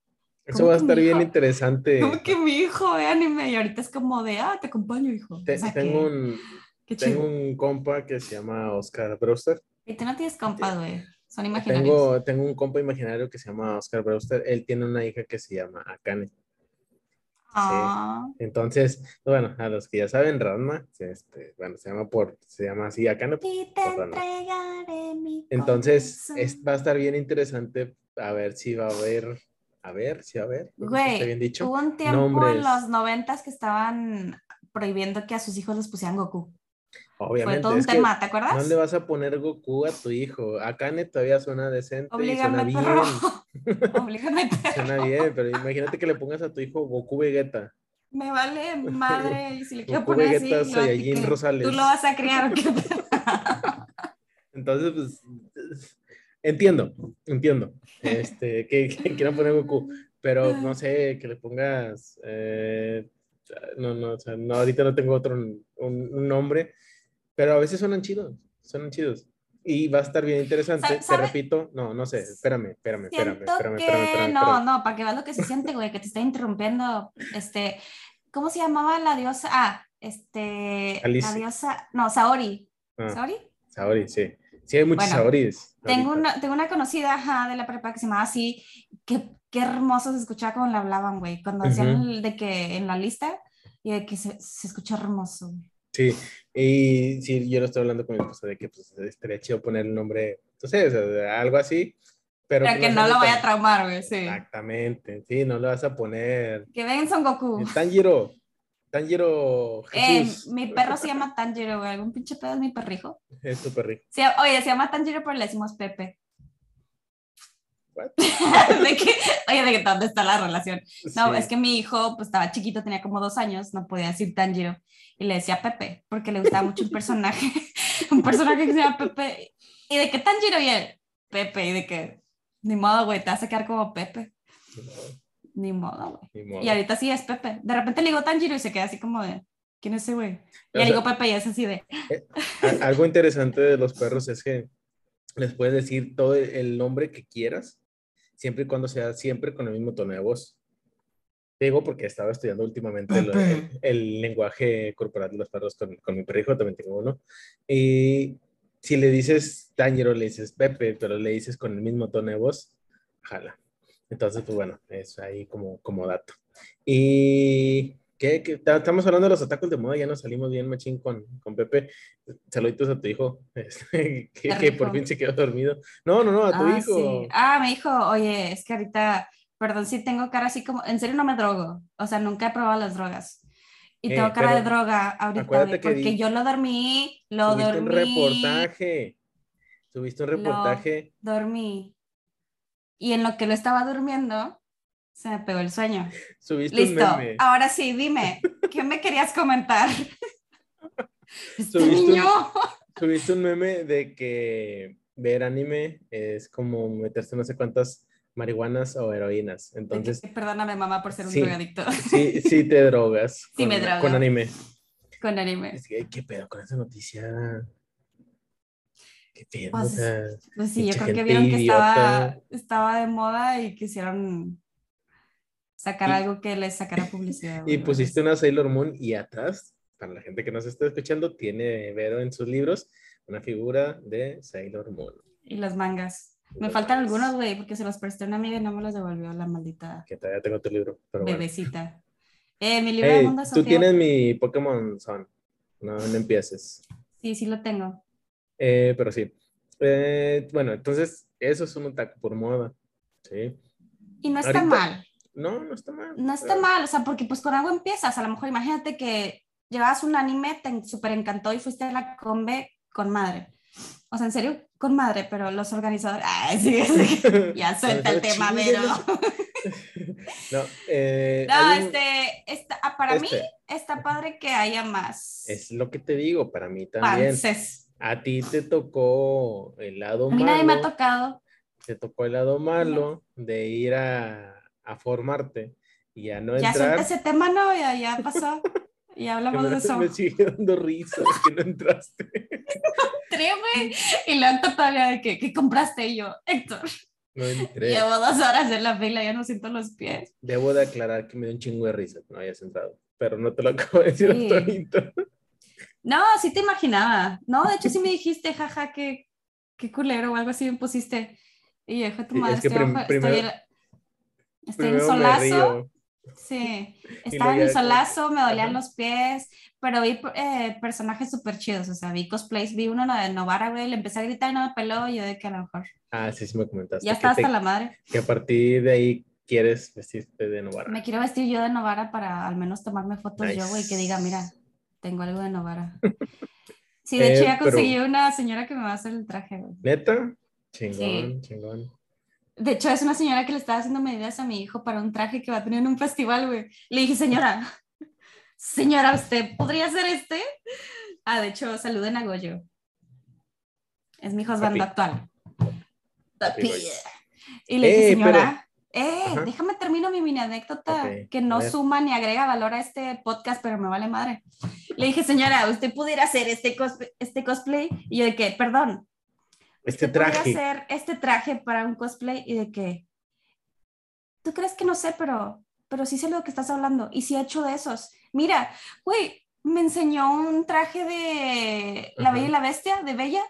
Eso va a estar bien interesante. Como que mi hijo ve anime y ahorita es como de, ah, te acompaño, hijo. tengo, un, tengo un compa que se llama Oscar Brewster. Y tú no tienes compa, güey. Son imaginarios. Tengo, tengo un compa imaginario que se llama Oscar Brewster. Él tiene una hija que se llama Akane. Ah. Entonces, bueno, a los que ya saben, Ranma, este, bueno, se llama por, se llama así Akane. Entonces, va a estar bien interesante a ver si va a haber, a ver si va a haber. Güey, bien dicho. hubo un tiempo en los noventas que estaban prohibiendo que a sus hijos les pusieran Goku. Obviamente. Fue todo un tema, ¿te acuerdas? ¿Dónde vas a poner Goku a tu hijo? Akane todavía suena decente Oblígame, y suena bien. Oblígame, Suena bien, pero imagínate que le pongas a tu hijo Goku Vegeta. Me vale madre, y si le quiero poner Vegeta, así, Saiyajin Rosales. Tú lo vas a criar. Entonces, pues, entiendo, entiendo, este, que, que quieran poner Goku, pero no sé, que le pongas, eh, no, no, o sea, no, ahorita no tengo otro, un, nombre, pero a veces suenan chidos, suenan chidos. Y va a estar bien interesante, te repito, no, no sé, espérame, espérame, espérame, espérame, espérame, No, no, para que veas lo que se siente, güey, que te está interrumpiendo, este, ¿cómo se llamaba la diosa? Ah, este, la diosa, no, Saori. Ah, ¿Saori? Saori, sí. Sí, hay muchos Saoris. Tengo una, tengo una conocida de la prepa que se llamaba así, que qué hermoso se escuchaba cuando le hablaban, güey, cuando decían de que en la lista y de que se, se escucha hermoso. Sí, y sí, yo lo estoy hablando con mi esposa de que pues, estaría chido poner el nombre, entonces, algo así, pero... Para que, no, lo vaya a traumar, güey, sí. Exactamente, sí, no lo vas a poner... Que ven Son Goku. Tanjiro, Tanjiro Jesús. Eh, mi perro se llama Tanjiro, güey, ¿algún pinche pedo es mi perrijo? Es tu perrijo. Sí, oye, se llama Tanjiro, pero le decimos Pepe. de que, oye, de que dónde está la relación. No, es que mi hijo pues estaba chiquito, tenía como dos años, no podía decir Tanjiro y le decía Pepe porque le gustaba mucho un personaje, un personaje que se llama Pepe y de que Tanjiro y él, Pepe y de que ni modo, güey, te vas a quedar como Pepe. Ni modo, güey. Y ahorita sí es Pepe. De repente le digo Tanjiro y se queda así como de, ¿quién es ese güey? Y le digo Pepe y es así de... Eh, algo interesante de los perros es que les puedes decir todo el nombre que quieras siempre y cuando sea siempre con el mismo tono de voz. Digo porque estaba estudiando últimamente el, lenguaje corporal de los perros con, con mi perrijo, también tengo uno. Y si le dices Tanjiro, le dices Pepe, pero le dices con el mismo tono de voz, jala. Entonces, pues bueno, es ahí como, como dato. Y ¿Qué, estamos hablando de los atacos de moda, ya nos salimos bien machín con, con Pepe. Saluditos a tu hijo, este, que, por fin se quedó dormido. No, no, no, a tu ah, hijo. Ah, me dijo, oye, es que ahorita, perdón si tengo cara así como, en serio no me drogo, o sea, nunca he probado las drogas. Y tengo eh, cara de droga ahorita, porque yo lo dormí, lo dormí. un reportaje, tuviste un reportaje. dormí. Y en lo que lo estaba durmiendo, se me pegó el sueño. Subiste Listo. un meme. Ahora sí, dime, ¿qué me querías comentar? Este subiste, un, subiste un meme de que ver anime es como meterse no sé cuántas marihuanas o heroínas. Entonces. Perdóname, mamá, por ser un drogadicto. Sí, sí te drogas. Sí, me drogas. Con anime. Con anime. ¿Qué pedo con esa noticia? ¿Qué pedo? Pues, pues sí, yo creo que vieron que estaba, estaba de moda y quisieron sacar algo que les sacara publicidad. Y pusiste una Sailor Moon y atrás, para la gente que nos está escuchando, tiene Vero en sus libros una figura de Sailor Moon. Y las mangas. me faltan algunos, güey, porque se los presté a una amiga y no me los devolvió la maldita. Que todavía tengo tu libro. Bebecita. Eh, mi libro de Mundo Tú tienes mi Pokémon Son. No, no empieces. Sí, sí lo tengo. Eh, pero sí. Eh, bueno, entonces, eso es un ataque por moda. Sí. Y no está mal. No, no está mal. No está mal, o sea, porque pues con algo empiezas. A lo mejor imagínate que llevabas un anime, te súper encantó y fuiste a la combe con madre. O sea, en serio, con madre, pero los organizadores. Ay, sí, ya suelta el tema, pero. no, eh, no este, está, ah, para mí este. está padre que haya más. Es lo que te digo, para mí también. A ti te tocó el lado malo. A mí nadie me ha tocado. Te tocó el lado malo de ir a a formarte y a no entrar. Ya ese tema, no, ya, ya pasó. Y hablamos de eso. Me sigue dando risa que no entraste. Treme. Y luego todavía de que, ¿qué compraste? Y yo, Héctor. No entré. Llevo dos horas en la fila, ya no siento los pies. Debo de aclarar que me dio un chingo de risa que no hayas entrado. Pero no te lo acabo de decir sí. No, sí te imaginaba. No, de hecho sí me dijiste, jaja, qué, qué culero o algo así me pusiste. Y yo, tu madre, es que primero, Estoy en solazo. Sí, estaba en solazo, me dolían los pies, pero vi eh, personajes súper chidos, o sea, vi cosplays, vi uno de Novara, güey, le empecé a gritar y no me peló, y yo de que a lo mejor. Ah, sí, sí me comentaste. Ya está hasta la madre. Que a partir de ahí quieres vestirte de Novara. Me quiero vestir yo de Novara para al menos tomarme fotos yo, güey, que diga, mira, tengo algo de Novara. Sí, de hecho eh, ya conseguí una señora que me va a hacer el traje, güey. ¿Neta? Chingón, chingón. De hecho, es una señora que le estaba haciendo medidas a mi hijo para un traje que va a tener en un festival, güey. Le dije, señora, señora, ¿usted podría hacer este? Ah, de hecho, saluden a Goyo. Es mi husband actual. Y le dije, señora, Eh, déjame termino mi mini anécdota que no suma ni agrega valor a este podcast, pero me vale madre. Le dije, señora, ¿usted pudiera hacer este, cosplay, este cosplay? Y yo de que, perdón. Este traje. hacer este traje para un cosplay y de que, ¿tú crees que no sé, pero, pero sí sé lo que estás hablando? Y sí he hecho de esos. Mira, güey, me enseñó un traje de La Bella y la Bestia, de Bella.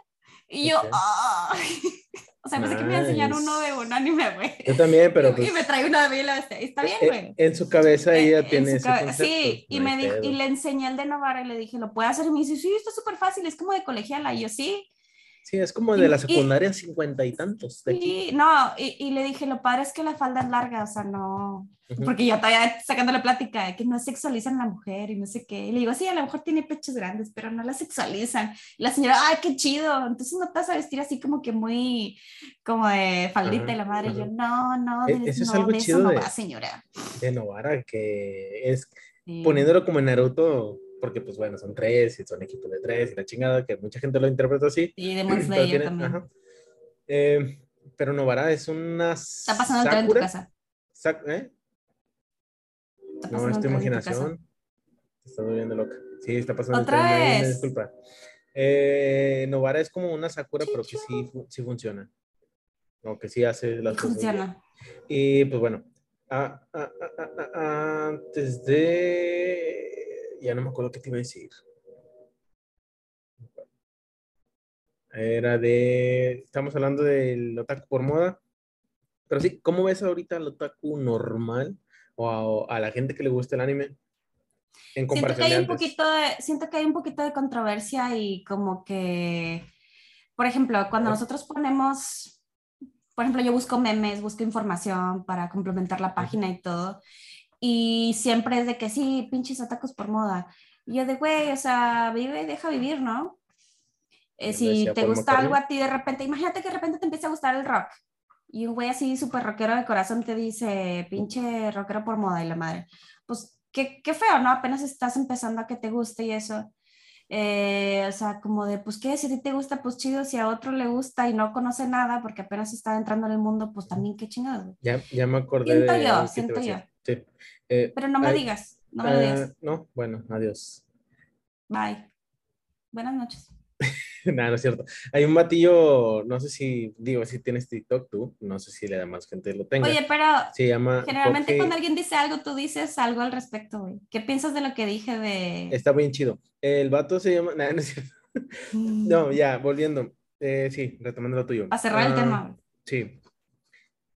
Y yo, O sea, pensé que me iba a enseñar uno de un anime, güey. Yo también, pero. Pues, y me trae una de Bella y la Bestia. Está bien, güey. En, su cabeza ella tiene ese concepto. Sí, y, me y le enseñé el de Novara y le dije, ¿lo puede hacer? Y me dice, sí, está súper fácil, es como de colegiala. Y yo, sí. Sí, es como de la secundaria cincuenta y tantos. sí, no, y, y, le dije, lo padre es que la falda es larga, o sea, no, porque ya estaba sacándole plática de que no sexualizan a la mujer y no sé qué. Y le digo, sí, a lo mejor tiene pechos grandes, pero no la sexualizan. Y la señora, ay, qué chido. Entonces no te vas a vestir así como que muy, como de faldita y la madre. Y yo, no, no, e, eso es algo chido no de, va, señora. De Novara, que es poniéndolo como en Naruto, porque pues bueno, son tres y son equipos de tres y la chingada, que mucha gente lo interpreta así. Y de Slayer también. Eh, pero Novara es una. Está pasando el tren en tu casa. ¿Eh? No, es tu imaginación. Te está volviendo loca. Sí, está pasando ¿Otra vez? disculpa. Eh, Novara es como una Sakura, pero que sí, sí funciona. O que sí hace las cosas. Funciona. Y pues bueno, antes de. Ya no me acuerdo qué te iba a decir. Era de. Estamos hablando del otaku por moda. Pero sí, ¿cómo ves ahorita el otaku normal? o a, la gente que le gusta el anime? En siento que, hay un poquito de, siento que hay un poquito de controversia y como que, por ejemplo, cuando nosotros ponemos, por ejemplo, yo busco memes, busco información para complementar la página y todo, y siempre es de que sí, pinches atacos por moda. Y yo de, güey, o sea, vive, deja vivir, ¿no? Eh, si te gusta algo a ti de repente, imagínate que de repente te empieza a gustar el rock y un güey así súper rockero de corazón te dice, pinche rockero por moda y la madre. Pues qué, qué feo, ¿no? Apenas estás empezando a que te guste y eso. Eh, o sea, como de, pues, ¿qué? Si a ti te gusta, pues chido, si a otro le gusta y no conoce nada porque apenas está entrando en el mundo, pues también qué chingado. Ya, ya me acordé. Siento yo, siento yo. Sí. Eh, Pero no me digas, no me digas. Ah, no, bueno, adiós. Bye. Buenas noches. Nada, no es cierto. Hay un batillo, no sé si, digo, si tienes TikTok tú, no sé si le da más gente lo tenga. Oye, pero se llama generalmente cuando alguien dice algo, tú dices algo al respecto, güey. ¿Qué piensas de lo que dije de...? Está bien chido. El vato se llama, nada, no es cierto. Mm. no, ya, volviendo. Eh, sí, retomando lo tuyo. A cerrar el ah, tema. Sí.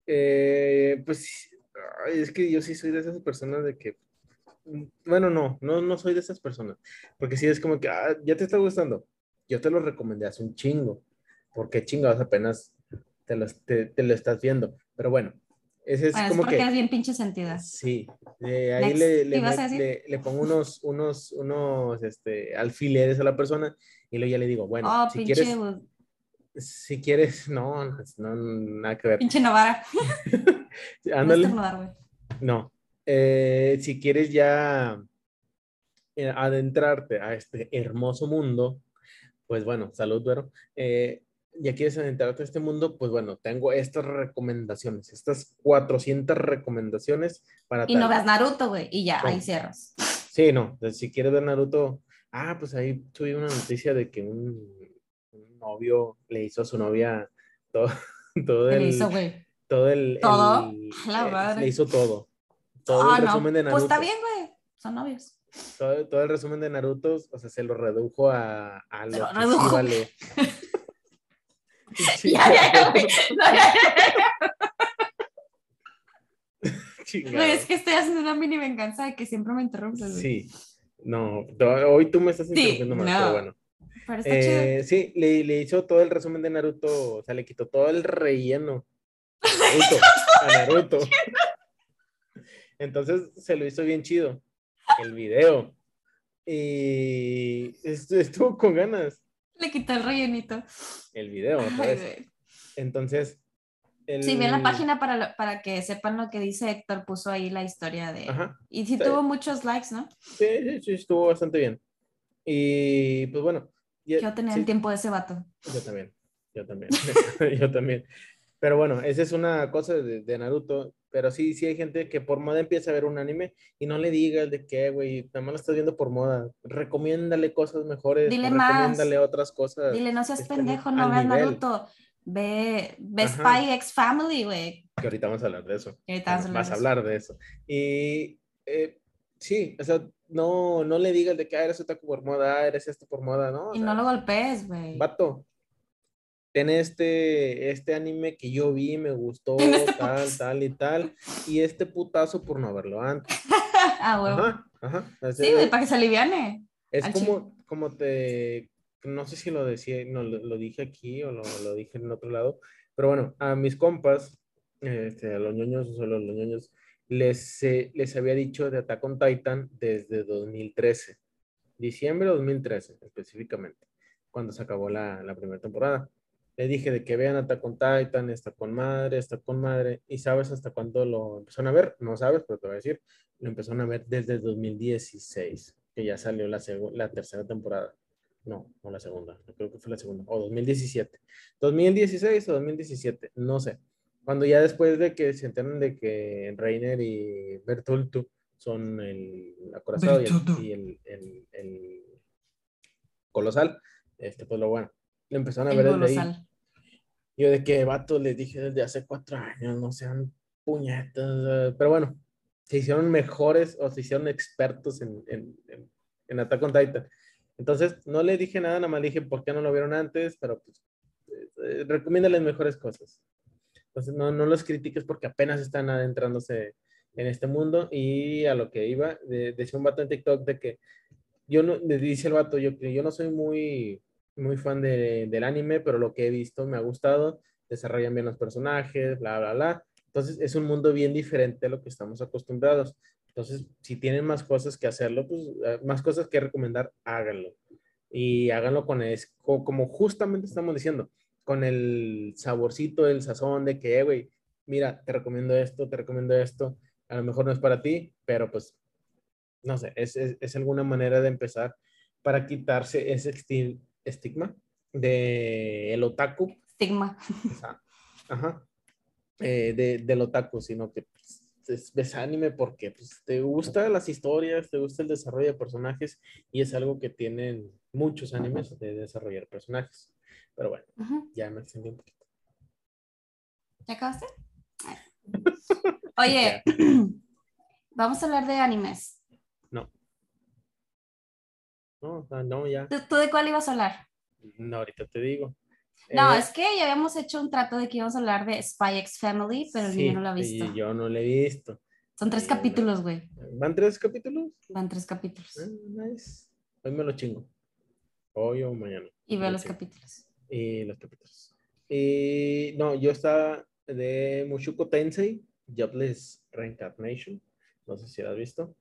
Eh, pues es que yo sí soy de esas personas de que bueno, no, no, no soy de esas personas, porque si es como que ah, ya te está gustando, yo te lo recomendé hace un chingo, porque chingados apenas te lo, te, lo estás viendo. Pero bueno, ese es como porque que... es bien pinche sentido. Sí, ahí le, le, le, pongo unos, unos, unos este, alfileres a la persona y luego ya le digo, bueno, oh, si quieres... Si quieres, no, no, nada que ver. Pinche Novara. Ándale. No, eh, si quieres ya eh, adentrarte a este hermoso mundo, pues bueno, salud, Duero. Eh, ya quieres adentrarte a este mundo, pues bueno, tengo estas recomendaciones, estas 400 recomendaciones para... Y no veas Naruto, güey, y ya, ahí cierras. Sí, no, si quieres ver Naruto, ah, pues ahí tuve una noticia de que un, novio le hizo a su novia todo, todo el... Le hizo, güey? Todo el... ¿Todo? La madre. Le hizo todo. Todo el ah, resumen de Naruto. Pues está bien, güey, son novios todo, el resumen de Naruto, o sea, se lo redujo a, a lo, redujo. vale. ya, ya, ya, no, es que estoy haciendo una mini venganza de que siempre me interrumpes. Sí, no, hoy tú me estás interrumpiendo más, pero bueno. Pero está eh, Sí, le, le, hizo todo el resumen de Naruto, o sea, le quitó todo el relleno Naruto, a Naruto. Entonces se lo hizo bien chido el video. Y estuvo con ganas. Le quitó el rellenito. El video, Entonces. El... Sí, ve la página para, para que sepan lo que dice Héctor. Puso ahí la historia de. Y sí, tuvo muchos likes, ¿no? Sí, sí, sí, estuvo bastante bien. Y pues bueno. Yo tenía el tiempo de ese vato. Yo también. Yo también. yo también. Pero bueno, esa es una cosa de, Naruto. Pero sí, sí hay gente que por moda empieza a ver un anime y no le digas de qué, güey, nada más lo estás viendo por moda. Recomiéndale cosas mejores. Dile recomiéndale otras cosas. Dile, no seas pendejo, no veas Naruto. Ve, ve Spy X Family, güey. Que ahorita vamos a hablar de eso. vas a hablar de eso. Y eh, sí, o sea, no, no le digas de que ah, eres otaku por moda, eres esto por moda, ¿no? y no lo golpees, güey. Vato, ten este, este anime que yo vi, me gustó, este tal, tal y tal, y este putazo por no verlo antes. ah, güey. Ajá, ajá. sí, para que se aliviane. Es como, como te, no sé si lo decía, no, lo, dije aquí o lo, lo, dije en otro lado, pero bueno, a mis compas, este, a los ñoños, solo los ñoños, les, eh, les había dicho de Attack on Titan desde 2013, diciembre de 2013 específicamente, cuando se acabó la, la primera temporada. Le dije de que vean Attack on Titan, está con madre, está con madre, y sabes hasta cuándo lo empezaron a ver, no sabes, pero te voy a decir, lo empezaron a ver desde 2016, que ya salió la, la tercera temporada. No, no la segunda, creo que fue la segunda, o 2017. 2016 o 2017, no sé. Cuando ya después de que se enteran de que Reiner y Bertoltu son el acorazado y, el, el, colosal, este, pues lo bueno, le empezaron a ver desde ahí. Yo de que vato les dije desde hace cuatro años, no sean puñetas, pero bueno, se hicieron mejores o se hicieron expertos en, en, en, en Attack on Titan. Entonces, no le dije nada, nada más le dije por qué no lo vieron antes, pero pues, eh, recomiéndales mejores cosas. Entonces, no, no los critiques porque apenas están adentrándose en este mundo y a lo que iba, decía un vato en TikTok de que yo no, le dice el vato, yo, yo no soy muy, muy fan de, del anime, pero lo que he visto me ha gustado, desarrollan bien los personajes, bla, bla, bla. Entonces, es un mundo bien diferente a lo que estamos acostumbrados. Entonces, si tienen más cosas que hacerlo, pues eh, más cosas que recomendar, háganlo. Y háganlo con, es, como justamente estamos diciendo, con el saborcito, el sazón de que, eh, güey, mira, te recomiendo esto, te recomiendo esto, a lo mejor no es para ti, pero pues, no sé, es, es, alguna manera de empezar para quitarse ese estigma de el otaku. Estigma. Ajá. Eh, de, del otaku, sino que pues, ves anime porque pues, te gustan las historias, te gusta el desarrollo de personajes y es algo que tienen muchos animes de desarrollar personajes. Pero bueno, ya me extendí un poquito. ¿Ya acabaste? Oye, vamos a hablar de animes. No. No, no, ya. ¿Tú, de cuál ibas a hablar? No, ahorita te digo. No, eh, es que ya habíamos hecho un trato de que íbamos a hablar de Spy X Family, pero sí, no lo ha visto. Y yo no lo he visto. Son tres capítulos, güey. ¿Van tres capítulos? Van tres capítulos. Ah, nice. Hoy me lo chingo. Hoy o mañana. Y veo los capítulos y los capítulos. Y no, yo estaba de Mushuko Tensei, Jobless Reincarnation. No sé si la has visto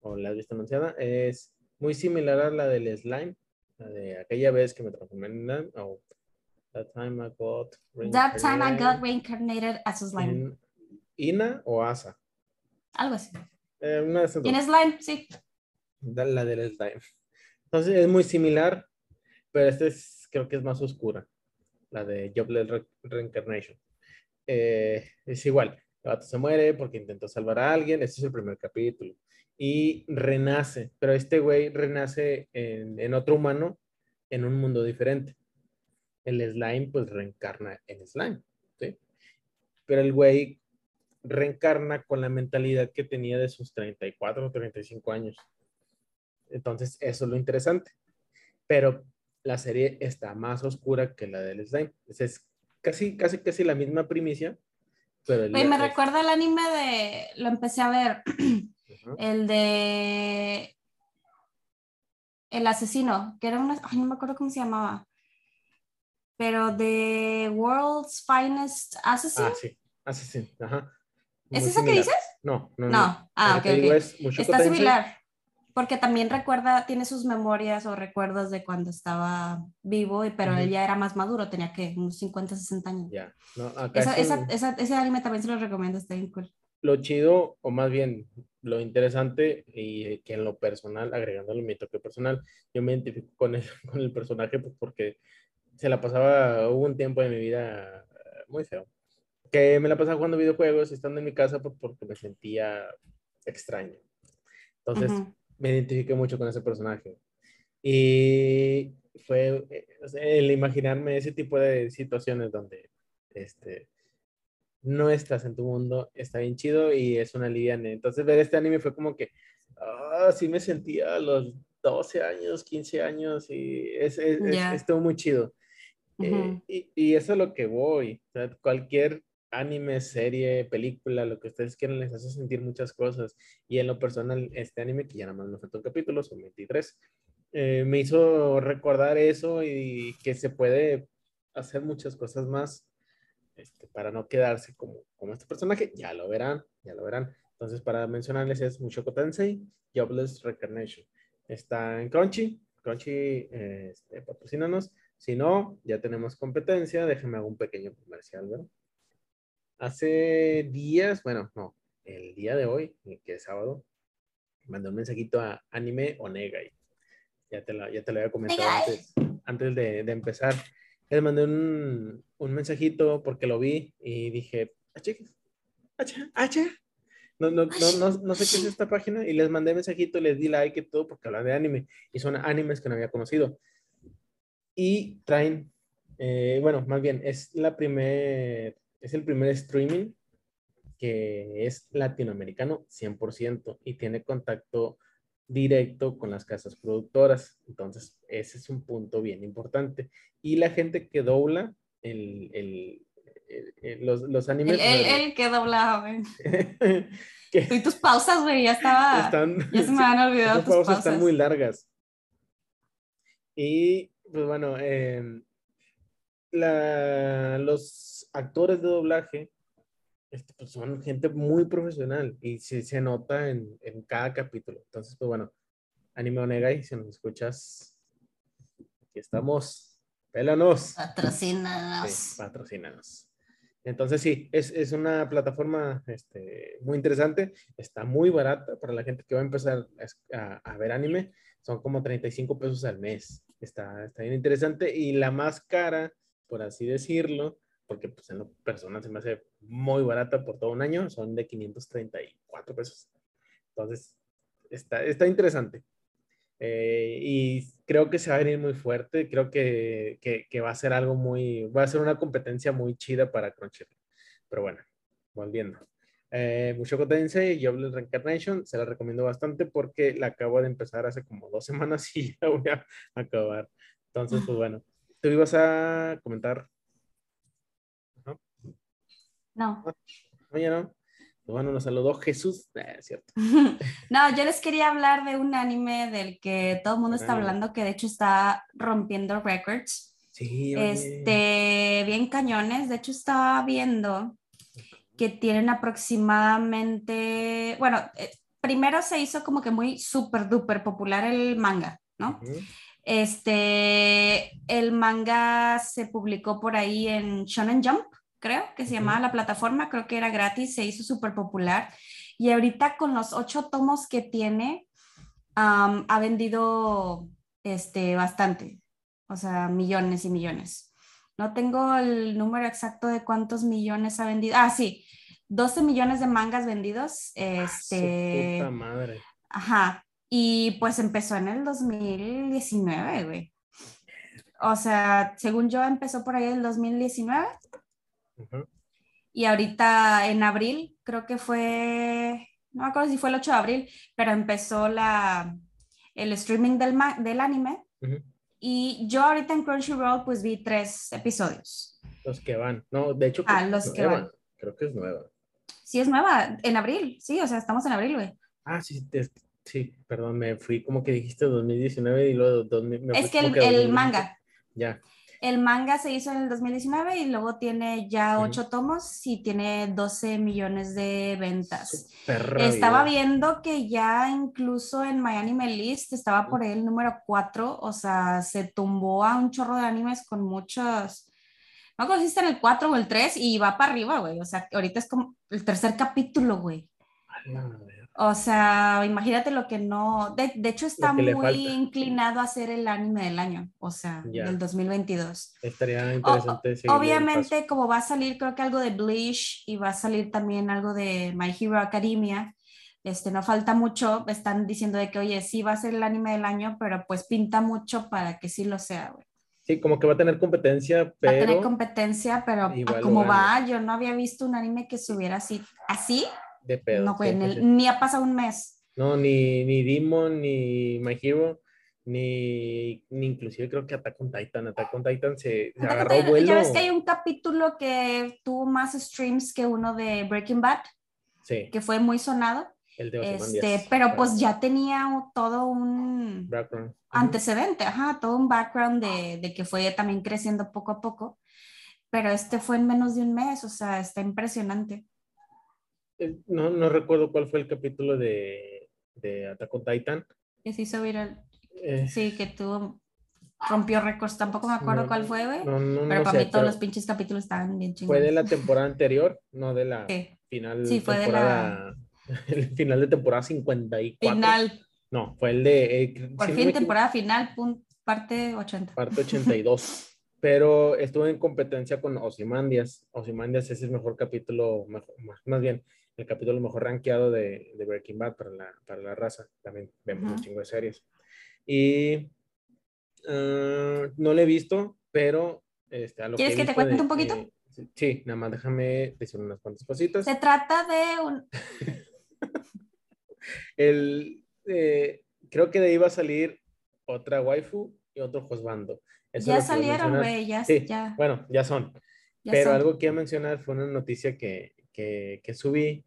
o la has visto anunciada. Es muy similar a la del slime, la de aquella vez que me transformé en slime. Oh, that time I got That time I got reincarnated as a slime. Ina o Asa. Algo así. Eh, una de esas ¿En slime? Sí. La del slime. Entonces es muy similar, pero este es creo que es más oscura, la de Jobless Reincarnation. Eh, es igual, el gato se muere porque intentó salvar a alguien, este es el primer capítulo, y renace, pero este güey renace en, en otro humano en un mundo diferente. El slime pues reencarna en slime, ¿sí? Pero el güey reencarna con la mentalidad que tenía de sus 34 o 35 años. Entonces, eso es lo interesante. Pero la serie está más oscura que la del slime. Es casi, casi, casi la misma primicia. Pero me recuerda el anime de, lo empecé a ver, el de El asesino, que era una, ay, no me acuerdo cómo se llamaba, pero de World's Finest Assassin. Ah, sí, Assassin, ajá. ¿Es esa que dices? No, no, no. Ah, ok, Está similar porque también recuerda, tiene sus memorias o recuerdos de cuando estaba vivo, pero él ya era más maduro, tenía que unos 50, 60 años. Ya, ese anime también se lo recomiendo, está bien cool. Lo chido, o más bien lo interesante, y que en lo personal, agregándole mi toque personal, yo me identifico con el, con el personaje pues porque se la pasaba, hubo un tiempo de mi vida muy feo. Que me la pasaba jugando videojuegos y estando en mi casa pues, porque me sentía extraño. Entonces, me identifiqué mucho con ese personaje. Y fue eh, el imaginarme ese tipo de situaciones donde este, no estás en tu mundo, está bien chido y es una liviana. Entonces ver este anime fue como que, ah, sí me sentía a los 12 años, 15 años y es, es, estuvo muy chido. Eh, y, y, eso es lo que voy. cualquier anime, serie, película, lo que ustedes quieran, les hace sentir muchas cosas. Y en lo personal, este anime, que ya nada más me falta un capítulo, son 23, eh, me hizo recordar eso y que se puede hacer muchas cosas más este, para no quedarse como, como este personaje. Ya lo verán, ya lo verán. Entonces, para mencionarles es Mushoku Tensei, Jobless Recognition. Está en Crunchy. Crunchy, este, patrocínanos. Si no, ya tenemos competencia. Déjenme hago un pequeño comercial, ¿verdad? Hace días, bueno, no, el día de hoy, que es sábado, mandé un mensajito a Anime Onegai. Ya te, la, ya te lo había comentado antes, antes de, de empezar. Les mandé un, un, mensajito porque lo vi y dije, acha, acha. No, no, no, no, sé qué es esta página y les mandé mensajito, les di like y todo porque hablan de anime y son animes que no había conocido. Y traen, eh, bueno, más bien, es la primer, es el primer streaming que es latinoamericano 100% y tiene contacto directo con las casas productoras. Entonces, ese es un punto bien importante. Y la gente que dobla el, el, los, los, animes. El, que dobla, güey. y tus pausas, güey, ya estaba. Están, ya se me han olvidado tus pausas. están muy largas. Y, pues bueno, em, la, los actores de doblaje este, pues son gente muy profesional y sí se nota en, en cada capítulo. Entonces, pues bueno, Anime Onegai, si nos escuchas, aquí estamos. Pélanos. Patrocínanos. Sí, patrocínanos. Entonces, sí, es, es una plataforma este, muy interesante. Está muy barata para la gente que va a empezar a, a, ver anime. Son como 35 pesos al mes. Está, está bien interesante. Y la más cara, por así decirlo, porque pues en lo personal se me hace muy barata por todo un año, son de 534 pesos. Entonces, está, está interesante. Eh, y creo que se va a venir muy fuerte, creo que, que, va a ser algo muy, va a ser una competencia muy chida para Crunchyroll. Pero bueno, volviendo. Eh, Mushoku Tensei Jobless Reincarnation, se la recomiendo bastante porque la acabo de empezar hace como dos semanas y ya voy a acabar. Entonces, pues bueno, ¿tú ibas a comentar no. Oye, no. Bueno, nos saludó Jesús. Eh, cierto. no, yo les quería hablar de un anime del que todo el mundo está hablando, que de hecho está rompiendo records. Sí, Este, bien cañones. De hecho, estaba viendo que tienen aproximadamente, bueno, eh, primero se hizo como que muy súper duper popular el manga, ¿no? Este, el manga se publicó por ahí en Shonen Jump creo, que se llamaba la plataforma, creo que era gratis, se hizo súper popular. Y ahorita con los ocho tomos que tiene, ha vendido este, bastante, o sea, millones y millones. No tengo el número exacto de cuántos millones ha vendido. Ah, sí, 12 millones de mangas vendidos. Ah, este, puta madre. Ajá. Y pues empezó en el 2019, güey. O sea, según yo empezó por ahí el 2019 y ahorita en abril, creo que fue, no me acuerdo si fue el 8 de abril, pero empezó la, el streaming del, del anime. Y yo ahorita en Crunchyroll pues vi tres episodios. Los que van, no, de hecho, ah, los que van. creo que es nueva. Sí, es nueva, en abril, sí, o sea, estamos en abril, güey. Ah, sí, sí, perdón, me fui como que dijiste 2019 y luego 2000. es que el, el manga. Ya. El manga se hizo en el 2019 y luego tiene ya ocho tomos y tiene 12 millones de ventas. Estaba viendo que ya incluso en My Anime List estaba por ahí el número 4, o sea, se tumbó a un chorro de animes con muchos... No consiste en el 4 o el 3 y va para arriba, güey. O sea, ahorita es como el tercer capítulo, güey. O sea, imagínate lo que no. De, hecho, está muy inclinado a hacer el anime del año, o sea, del 2022. Estaría interesante. obviamente, como va a salir, creo que algo de Bleach y va a salir también algo de My Hero Academia. Este, no falta mucho. Están diciendo de que, oye, sí va a ser el anime del año, pero pues pinta mucho para que sí lo sea, güey. Sí, como que va a tener competencia, pero... Va a tener competencia, pero como va, yo no había visto un anime que subiera así, así de pedo. No, güey, ni ha pasado un mes. No, ni, ni Demon, ni My Hero, ni, ni inclusive creo que Attack on Titan. Attack on Titan se, agarró vuelo. Ya ves que hay un capítulo que tuvo más streams que uno de Breaking Bad. Sí. Que fue muy sonado. El de este, Pero pues ya tenía todo un antecedente, ajá, todo un background de, de que fue también creciendo poco a poco. Pero este fue en menos de un mes, o sea, está impresionante. Eh, no, no recuerdo cuál fue el capítulo de, de Attack on Titan. Que se hizo viral. Eh, sí, que tuvo, rompió récords. Tampoco me acuerdo cuál fue, güey. pero para mí todos los pinches capítulos estaban bien chingados. Fue de la temporada anterior, no de la final. Sí, fue de la. El final de temporada 54. Final. No, fue el de. Eh, Por fin, temporada final, parte 80. Parte 82. pero estuve en competencia con Osimandias. Osimandias es el mejor capítulo, más bien, el capítulo mejor rankeado de, de Breaking Bad para la, para la raza. También vemos un chingo de series. Y ah, no lo he visto, pero... Este, a lo ¿Quieres que, te cuente un poquito? sí, nada más déjame decir unas cuantas cositas. Se trata de un... el, eh, creo que de ahí va a salir otra waifu y otro josbando. ya salieron, güey, ya, sí, Bueno, ya son. Pero algo que iba a mencionar fue una noticia que, que, que subí,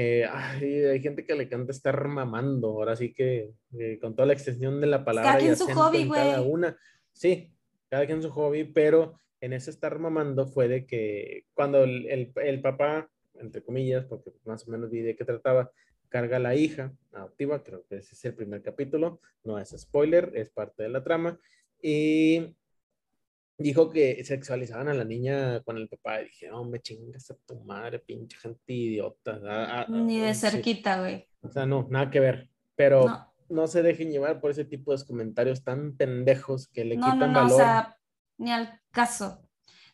que ay, hay gente que le canta estar mamando, ahora sí que eh, con toda la extensión de la palabra. Cada quien su hobby, güey. Cada una, sí, cada quien su hobby, pero en ese estar mamando fue de que cuando el, el, el papá, entre comillas, porque más o menos vi de qué trataba, carga a la hija adoptiva, creo que ese es el primer capítulo, no es spoiler, es parte de la trama, y dijo que sexualizaban a la niña con el papá. Y dije, no, me chingas a tu madre, pinche gente idiota. Ni de cerquita, güey. O sea, no, nada que ver. Pero no. se dejen llevar por ese tipo de comentarios tan pendejos que le quitan no, valor. O sea, ni al caso.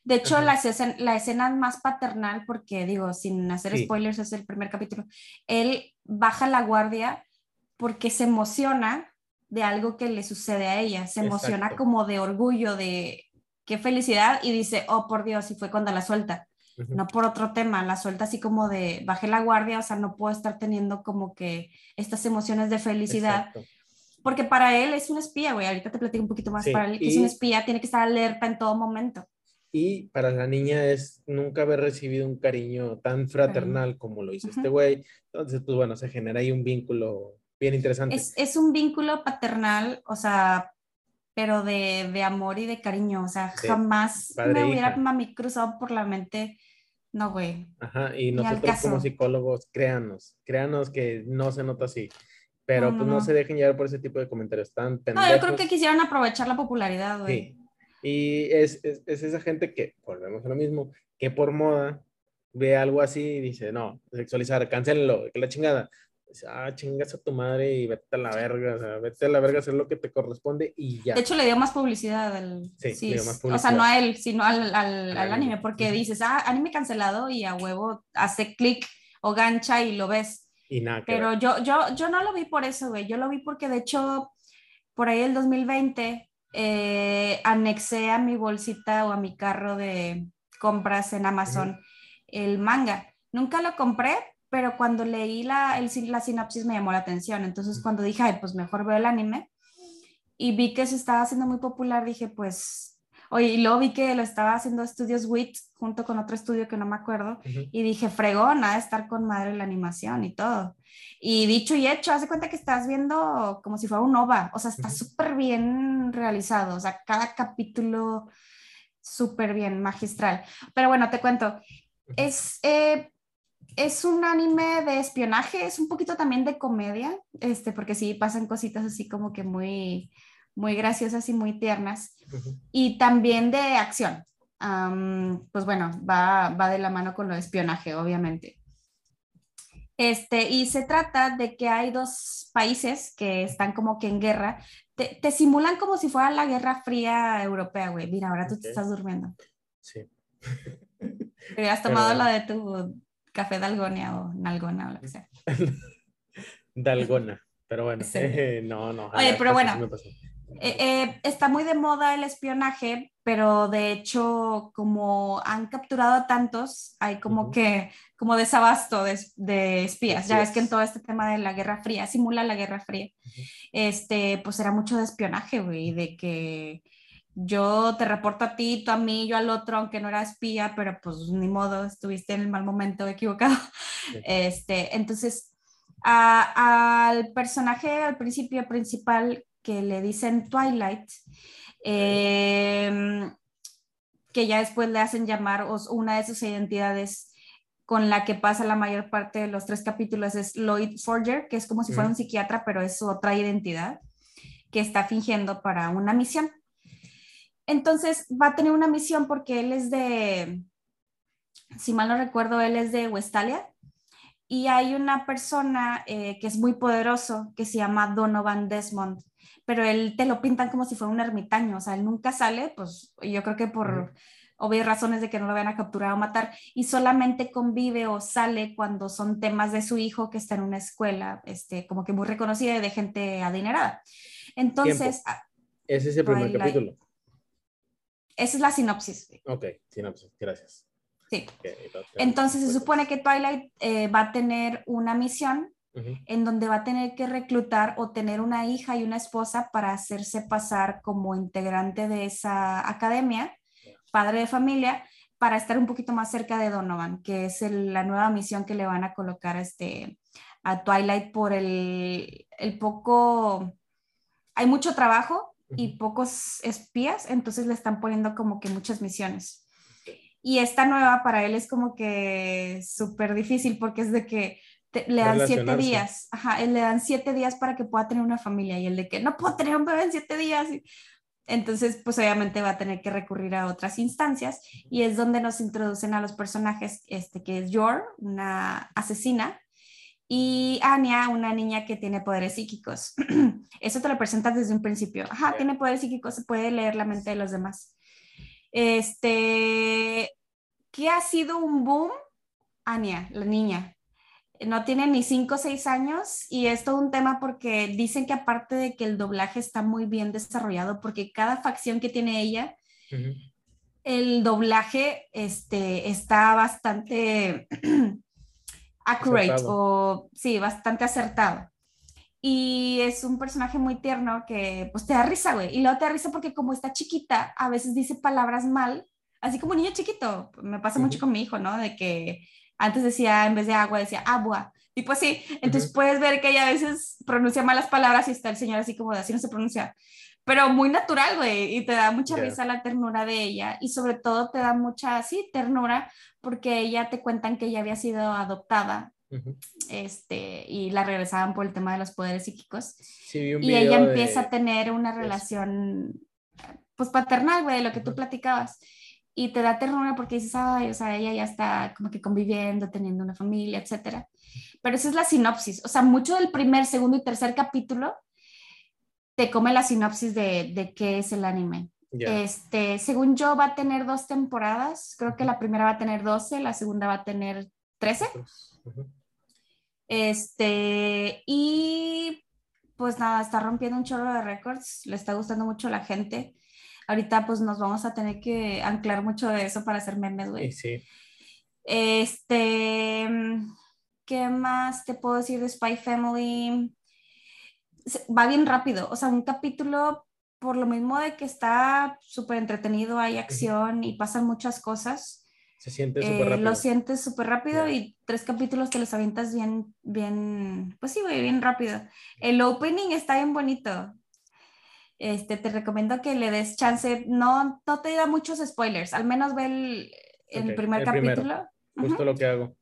De hecho, la escena, la escena más paternal, porque digo, sin hacer spoilers, es el primer capítulo. Él baja la guardia porque se emociona de algo que le sucede a ella. Se emociona como de orgullo, de qué felicidad, y dice, oh, por Dios, y fue cuando la suelta. No por otro tema, la suelta así como de bajé la guardia, o sea, no puedo estar teniendo como que estas emociones de felicidad. Porque para él es un espía, güey. Ahorita te platico un poquito más. para él que es un espía, tiene que estar alerta en todo momento. Y para la niña es nunca haber recibido un cariño tan fraternal como lo hizo este güey. Entonces, pues bueno, se genera ahí un vínculo bien interesante. Es, es un vínculo paternal, o sea, pero de, de, amor y de cariño, o sea, jamás me hubiera mami cruzado por la mente, no, güey. Ajá, y nosotros como psicólogos, créanos, créanos que no se nota así, pero pues no, se dejen llevar por ese tipo de comentarios tan pendejos. No, yo creo que quisieran aprovechar la popularidad, güey. Sí, y es, es, es, esa gente que, volvemos a lo mismo, que por moda ve algo así y dice, no, sexualizar, cancelenlo, que la chingada ah, chingas a tu madre y vete a la verga, o sea, vete a la verga a hacer lo que te corresponde y ya. De hecho, le dio más publicidad al... Sí, le dio más publicidad. O sea, no a él, sino al, al, al anime, porque dices, ah, anime cancelado y a huevo hace clic o gancha y lo ves. Y nada. Pero yo, yo, yo no lo vi por eso, güey, yo lo vi porque de hecho, por ahí el 2020, eh, anexé a mi bolsita o a mi carro de compras en Amazon el manga. Nunca lo compré, pero cuando leí la, el, la sinopsis me llamó la atención. Entonces, cuando dije, ay, pues mejor veo el anime y vi que se estaba haciendo muy popular, dije, pues, oye, y luego vi que lo estaba haciendo Estudios WIT junto con otro estudio que no me acuerdo, y dije, fregón, nada de estar con madre la animación y todo. Y dicho y hecho, hace cuenta que estás viendo como si fuera un OVA, o sea, está súper bien realizado, o sea, cada capítulo súper bien, magistral. Pero bueno, te cuento, es, eh, es un anime de espionaje, es un poquito también de comedia, este, porque sí pasan cositas así como que muy, muy graciosas y muy tiernas, y también de acción. pues bueno, va, va de la mano con lo de espionaje, obviamente. Este, y se trata de que hay dos países que están como que en guerra. Te, te simulan como si fuera la Guerra Fría Europea, güey. Mira, ahora tú te estás durmiendo. Sí. Te has tomado la de tu café dalgonia o nalgona o lo que sea. dalgona, pero bueno, no, no. Oye, pero bueno, eh, eh, está muy de moda el espionaje, pero de hecho, como han capturado a tantos, hay como que, como desabasto de, espías. ya ves que en todo este tema de la Guerra Fría, simula la Guerra Fría, este, pues era mucho de espionaje, güey, de que yo te reporto a ti, tú a mí, yo al otro, aunque no era espía, pero pues ni modo, estuviste en el mal momento equivocado. Este, entonces, al personaje al principio principal que le dicen Twilight, em, que ya después le hacen llamar una de sus identidades con la que pasa la mayor parte de los tres capítulos es Lloyd Forger, que es como si fuera un psiquiatra, pero es otra identidad que está fingiendo para una misión. Entonces va a tener una misión porque él es de, si mal no recuerdo, él es de Westalia y hay una persona eh, que es muy poderoso que se llama Donovan Desmond pero él te lo pintan como si fuera un ermitaño, o sea, él nunca sale, pues yo creo que por obvias razones de que no lo vayan a capturar o matar, y solamente convive o sale cuando son temas de su hijo que está en una escuela, este, como que muy reconocida de gente adinerada. Entonces... Ah, Ese es el primer capítulo. Esa es la sinopsis. Ok, sinopsis, gracias. Sí. Entonces se supone que Twilight eh, va a tener una misión en donde va a tener que reclutar o tener una hija y una esposa para hacerse pasar como integrante de esa academia, padre de familia, para estar un poquito más cerca de Donovan, que es la nueva misión que le van a colocar este, a Twilight por el, el poco... Hay mucho trabajo y pocos espías, entonces le están poniendo como que muchas misiones. Y esta nueva para él es como que súper difícil porque es de que le dan siete días, ajá, le dan siete días para que pueda tener una familia y el de que no puedo tener un bebé en siete días. Entonces, pues obviamente va a tener que recurrir a otras instancias y es donde nos introducen a los personajes, este que es Yor, una asesina, y Anya, una niña que tiene poderes psíquicos. Eso te lo presentas desde un principio. Ajá, tiene poderes psíquicos, se puede leer la mente de los demás. Este, ¿qué ha sido un boom? Anya, la niña no tiene ni 5 o 6 años y es todo un tema porque dicen que aparte de que el doblaje está muy bien desarrollado, porque cada facción que tiene ella, el doblaje este, está bastante accurate o sí, bastante acertado. Y es un personaje muy tierno que pues te da risa, güey. Y luego te da risa porque como está chiquita, a veces dice palabras mal, así como niño chiquito. Me pasa mucho con mi hijo, ¿no? De que antes decía, en vez de agua, decía agua. Y pues sí, entonces puedes ver que ella a veces pronuncia malas palabras y está el señor así como de así no se pronuncia. Pero muy natural, güey, y te da mucha risa la ternura de ella y sobre todo te da mucha, sí, ternura porque ella te cuentan que ella había sido adoptada este, y la regresaban por el tema de los poderes psíquicos. y ella empieza a tener una relación, pues paternal, güey, de lo que tú platicabas y te da ternura porque dices, ay, o sea, ella ya está como que conviviendo, teniendo una familia, etcétera. Pero esa es la sinopsis, o sea, mucho del primer, segundo y tercer capítulo te come la sinopsis de, de qué es el anime. Este, según yo, va a tener dos temporadas. Creo que la primera va a tener 12, la segunda va a tener 13. Este, y pues nada, está rompiendo un chorro de récords. Le está gustando mucho a la gente ahorita pues nos vamos a tener que anclar mucho de eso para hacer memes, güey. Sí. Este, ¿qué más te puedo decir de Spy Family? Va bien rápido, o sea, un capítulo por lo mismo de que está súper entretenido, hay acción y pasan muchas cosas. Se siente súper eh, rápido. Lo sientes súper rápido y tres capítulos te los avientas bien, bien, pues sí, güey, bien rápido. El opening está bien bonito. Este, te recomiendo que le des chance, no, no te da muchos spoilers, al menos ve el, primer capítulo. Justo lo que hago.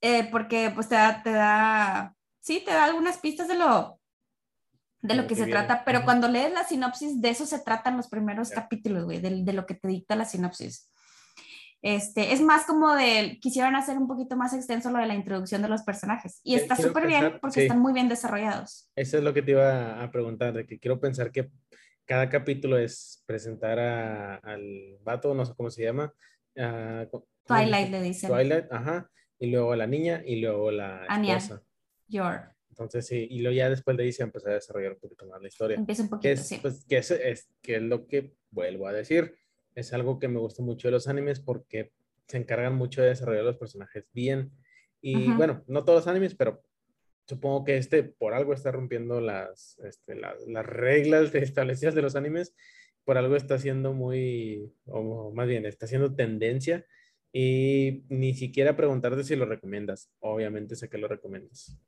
Eh, porque pues te da, te da, sí, te da algunas pistas de lo, de lo que, se trata, pero cuando lees la sinopsis, de eso se tratan los primeros capítulos, güey, de, de, lo que te dicta la sinopsis. Este, es más como de, quisieran hacer un poquito más extenso lo de la introducción de los personajes. Y está súper bien porque están muy bien desarrollados. Eso es lo que te iba a preguntar, de que quiero pensar que cada capítulo es presentar al vato, no sé cómo se llama. Twilight le dicen. Twilight, ajá. Y luego la niña y luego la esposa. Your. Entonces, sí, y luego ya después de ahí se empezó a desarrollar un poquito más la historia. Empieza un poquito, es, sí. Pues, que es, es, que es lo que vuelvo a decir. Es algo que me gusta mucho de los animes porque se encargan mucho de desarrollar los personajes bien. Y bueno, no todos los animes, pero supongo que este por algo está rompiendo las, este, las reglas establecidas de los animes. Por algo está siendo muy, o más bien, está haciendo tendencia. Y ni siquiera preguntarte si lo recomiendas. Obviamente sé que lo recomiendas.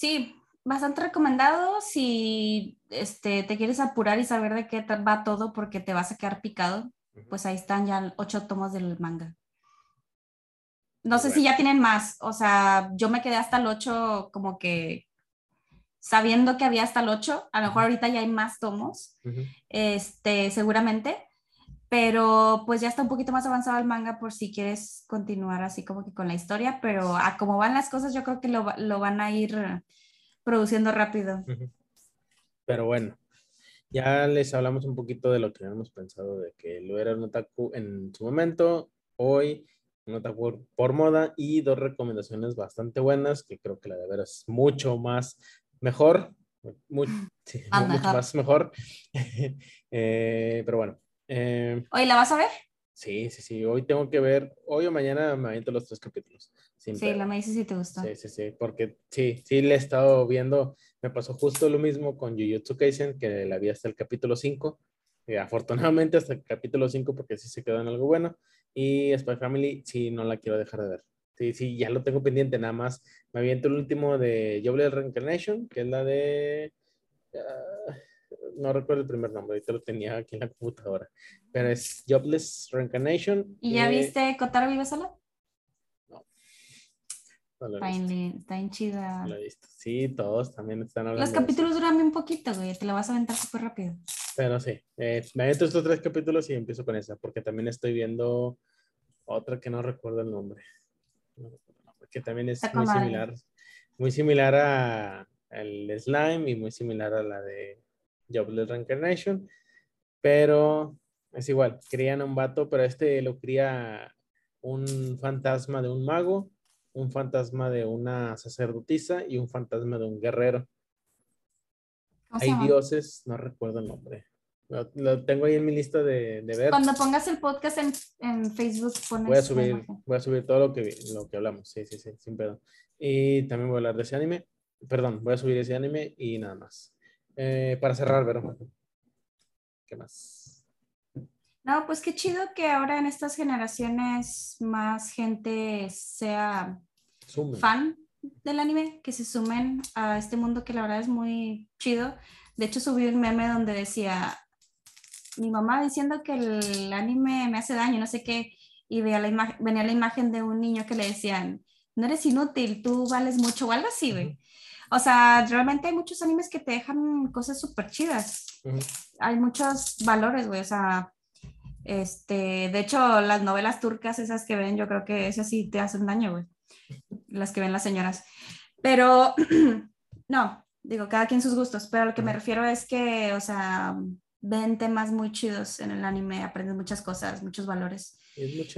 Sí, bastante recomendado si este, te quieres apurar y saber de qué va todo porque te vas a quedar picado. Pues ahí están ya ocho tomos del manga. No sé si ya tienen más, o sea, yo me quedé hasta el ocho como que sabiendo que había hasta el ocho, a lo mejor ahorita ya hay más tomos, este, seguramente, pero pues ya está un poquito más avanzado el manga por si quieres continuar así como que con la historia, pero a cómo van las cosas yo creo que lo, lo van a ir produciendo rápido. Pero bueno, ya les hablamos un poquito de lo que habíamos pensado de que lo era un otaku en su momento, hoy un otaku por, moda y dos recomendaciones bastante buenas que creo que la de veras es mucho más mejor, mucho más mejor. Eh, pero bueno. Eh, ¿Hoy la vas a ver? Sí, sí, sí. Hoy tengo que ver, hoy o mañana me aviento los tres capítulos. Sí, la me dices si te gustó. Sí, sí, sí, porque sí, sí le he estado viendo, me pasó justo lo mismo con Jujutsu Kaisen, que la vi hasta el capítulo 5, y afortunadamente hasta el capítulo 5 porque sí se quedó en algo bueno, y Spy Family sí no la quiero dejar de ver. Sí, sí, ya lo tengo pendiente, nada más me aviento el último de Jobless Reincarnation, que es la de... Ah, no recuerdo el primer nombre, ahorita lo tenía aquí en la computadora, pero es Jobless Reincarnation. ¿Y ya viste Kotaro Vive Sola? está, en, chida. Sí, todos también están hablando. Los capítulos duran un poquito, güey. Te lo vas a aventar súper rápido. Pero sí, eh, me avento estos tres capítulos y empiezo con esa, porque también estoy viendo otra que no recuerdo el nombre. Que también es muy similar. Muy similar a el Slime y muy similar a la de Jobless Reincarnation. Pero es igual, crían un vato, pero este lo cría un fantasma de un mago un fantasma de una sacerdotisa y un fantasma de un guerrero. Hay dioses, no recuerdo el nombre. Lo, tengo ahí en mi lista de, ver. Cuando pongas el podcast en, Facebook, pones voy a subir, voy a subir todo lo que, lo que hablamos. Sí, sí, sí, sin pedo. Y también voy a hablar de ese anime. Perdón, voy a subir ese anime y nada más. Eh, para cerrar, Vero. ¿Qué más? No, pues qué chido que ahora en estas generaciones más gente sea fan del anime, que se sumen a este mundo que la verdad es muy chido. De hecho, subí un meme donde decía, mi mamá diciendo que el anime me hace daño, no sé qué, y veía la venía la imagen de un niño que le decían, no eres inútil, tú vales mucho o algo así, güey. O sea, realmente hay muchos animes que te dejan cosas súper chidas. Hay muchos valores, güey. O sea, este, de hecho, las novelas turcas, esas que ven, yo creo que esas sí te hacen daño, güey. Las que ven las señoras. Pero, no, digo, cada quien sus gustos, pero lo que me refiero es que, o sea, ven temas muy chidos en el anime, aprendes muchas cosas, muchos valores.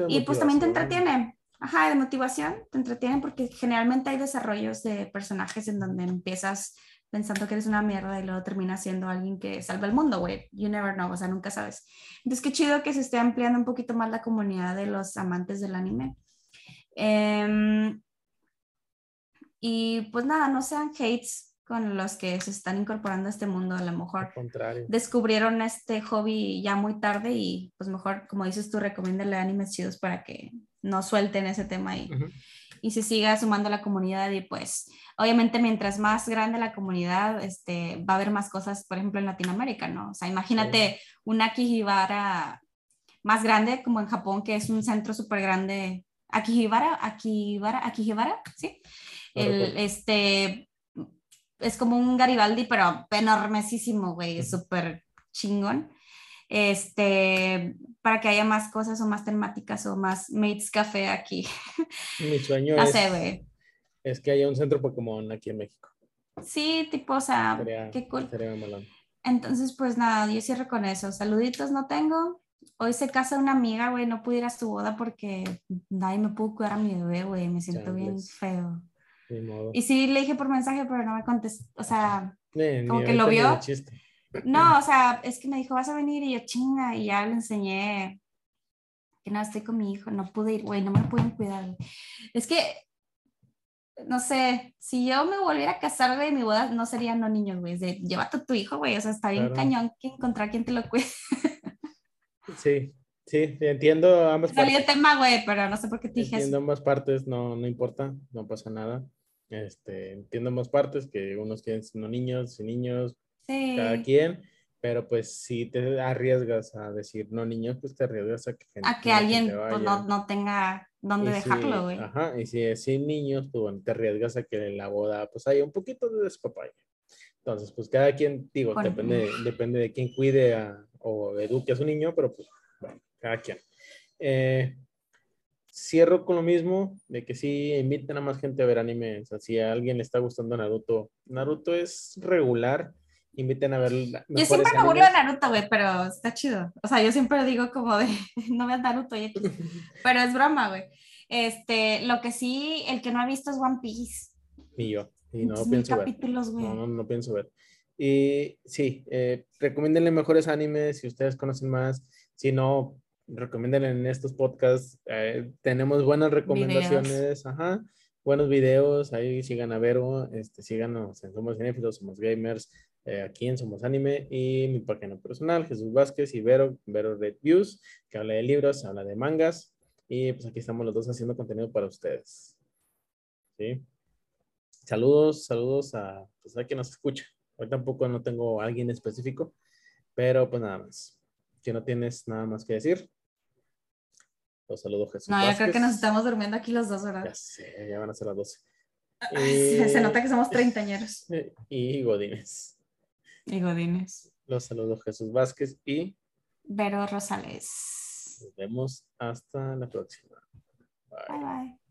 Y pues también te entretienen. Ajá, de motivación, te entretienen porque generalmente hay desarrollos de personajes en donde empiezas pensando que eres una mierda y luego termina siendo alguien que salva el mundo, güey. You never know, o sea, nunca sabes. Entonces, qué chido que se esté ampliando un poquito más la comunidad de los amantes del anime. Em, y pues nada, no sean hates con los que se están incorporando a este mundo, a lo mejor descubrieron este hobby ya muy tarde y pues mejor, como dices tú, recomiéndale animes chidos para que no suelten ese tema y, y se siga sumando a la comunidad y pues obviamente mientras más grande la comunidad, este, va a haber más cosas, por ejemplo, en Latinoamérica, ¿no? O sea, imagínate una Akihibara más grande como en Japón, que es un centro súper grande. Akihibara, Akihibara, Akihibara, ¿sí? El, este, es como un Garibaldi, pero enormesísimo, güey, súper chingón. Este, para que haya más cosas o más temáticas o más mates café aquí. Mi sueño es, es que haya un centro Pokémon aquí en México. Sí, tipo, o sea, qué cool. Entonces, pues nada, yo cierro con eso. Saluditos no tengo. Hoy se casa una amiga, güey, no pude ir a su boda porque nadie me pudo cuidar a mi bebé, güey, me siento bien feo. Y sí le dije por mensaje, pero no me contestó, o sea, como que lo vio. No, o sea, es que me dijo, vas a venir y yo chinga, y ya le enseñé que no, estoy con mi hijo, no pude ir, güey, no me pueden cuidar. Es que, no sé, si yo me volviera a casar, güey, mi boda no sería no niños, güey, de llévate a tu hijo, güey, o sea, está bien cañón que encontrar quien te lo cuide. Sí, sí, entiendo ambas Salí partes. tema, güey, pero no sé por qué te dije Entiendo ambas partes, no, no importa, no pasa nada. Este, entiendo ambas partes, que unos quieren no niños y niños, cada quien, pero pues si te arriesgas a decir no niños, pues te arriesgas a que, a que alguien pues, no, no, tenga dónde dejarlo, güey. ajá, y si es sin niños, pues bueno, te arriesgas a que en la boda pues haya un poquito de despapaya. Entonces, pues cada quien, digo, depende, depende de quién cuide a, o eduque a su niño, pero pues, bueno, cada quien. Eh, cierro con lo mismo, de que sí, inviten a más gente a ver anime. O sea, si a alguien le está gustando Naruto, Naruto es regular, inviten a ver. Yo siempre me burlo de Naruto, güey, pero está chido. O sea, yo siempre digo como de, no veas Naruto, pero es broma, güey. Este, lo que sí, el que no ha visto es One Piece. Y yo, y no pienso ver. No, no, no pienso ver. Y sí, eh, recomiéndenle mejores animes si ustedes conocen más. Si no, recomiéndenle en estos podcasts. Eh, tenemos buenas recomendaciones, ajá, buenos videos. Ahí sigan a Vero, este, síganos en Somos Cinéfilos, Somos Gamers, eh, aquí en Somos Anime. Y mi página personal, Jesús Vázquez y Vero, Vero Red Views, que habla de libros, habla de mangas. Y pues aquí estamos los dos haciendo contenido para ustedes. ¿Sí? Saludos, saludos a, pues, a quien nos escucha. Hoy tampoco no tengo a alguien específico, pero pues nada más. Si no tienes nada más que decir, los saludo Jesús. No, yo creo que nos estamos durmiendo aquí los dos, ¿verdad? Ya sé, ya van a ser las 12. Se nota que somos treintañeros. Y Godines. Y Godines. Los saludo Jesús Vázquez y Vero Rosales. Nos vemos hasta la próxima. bye. bye.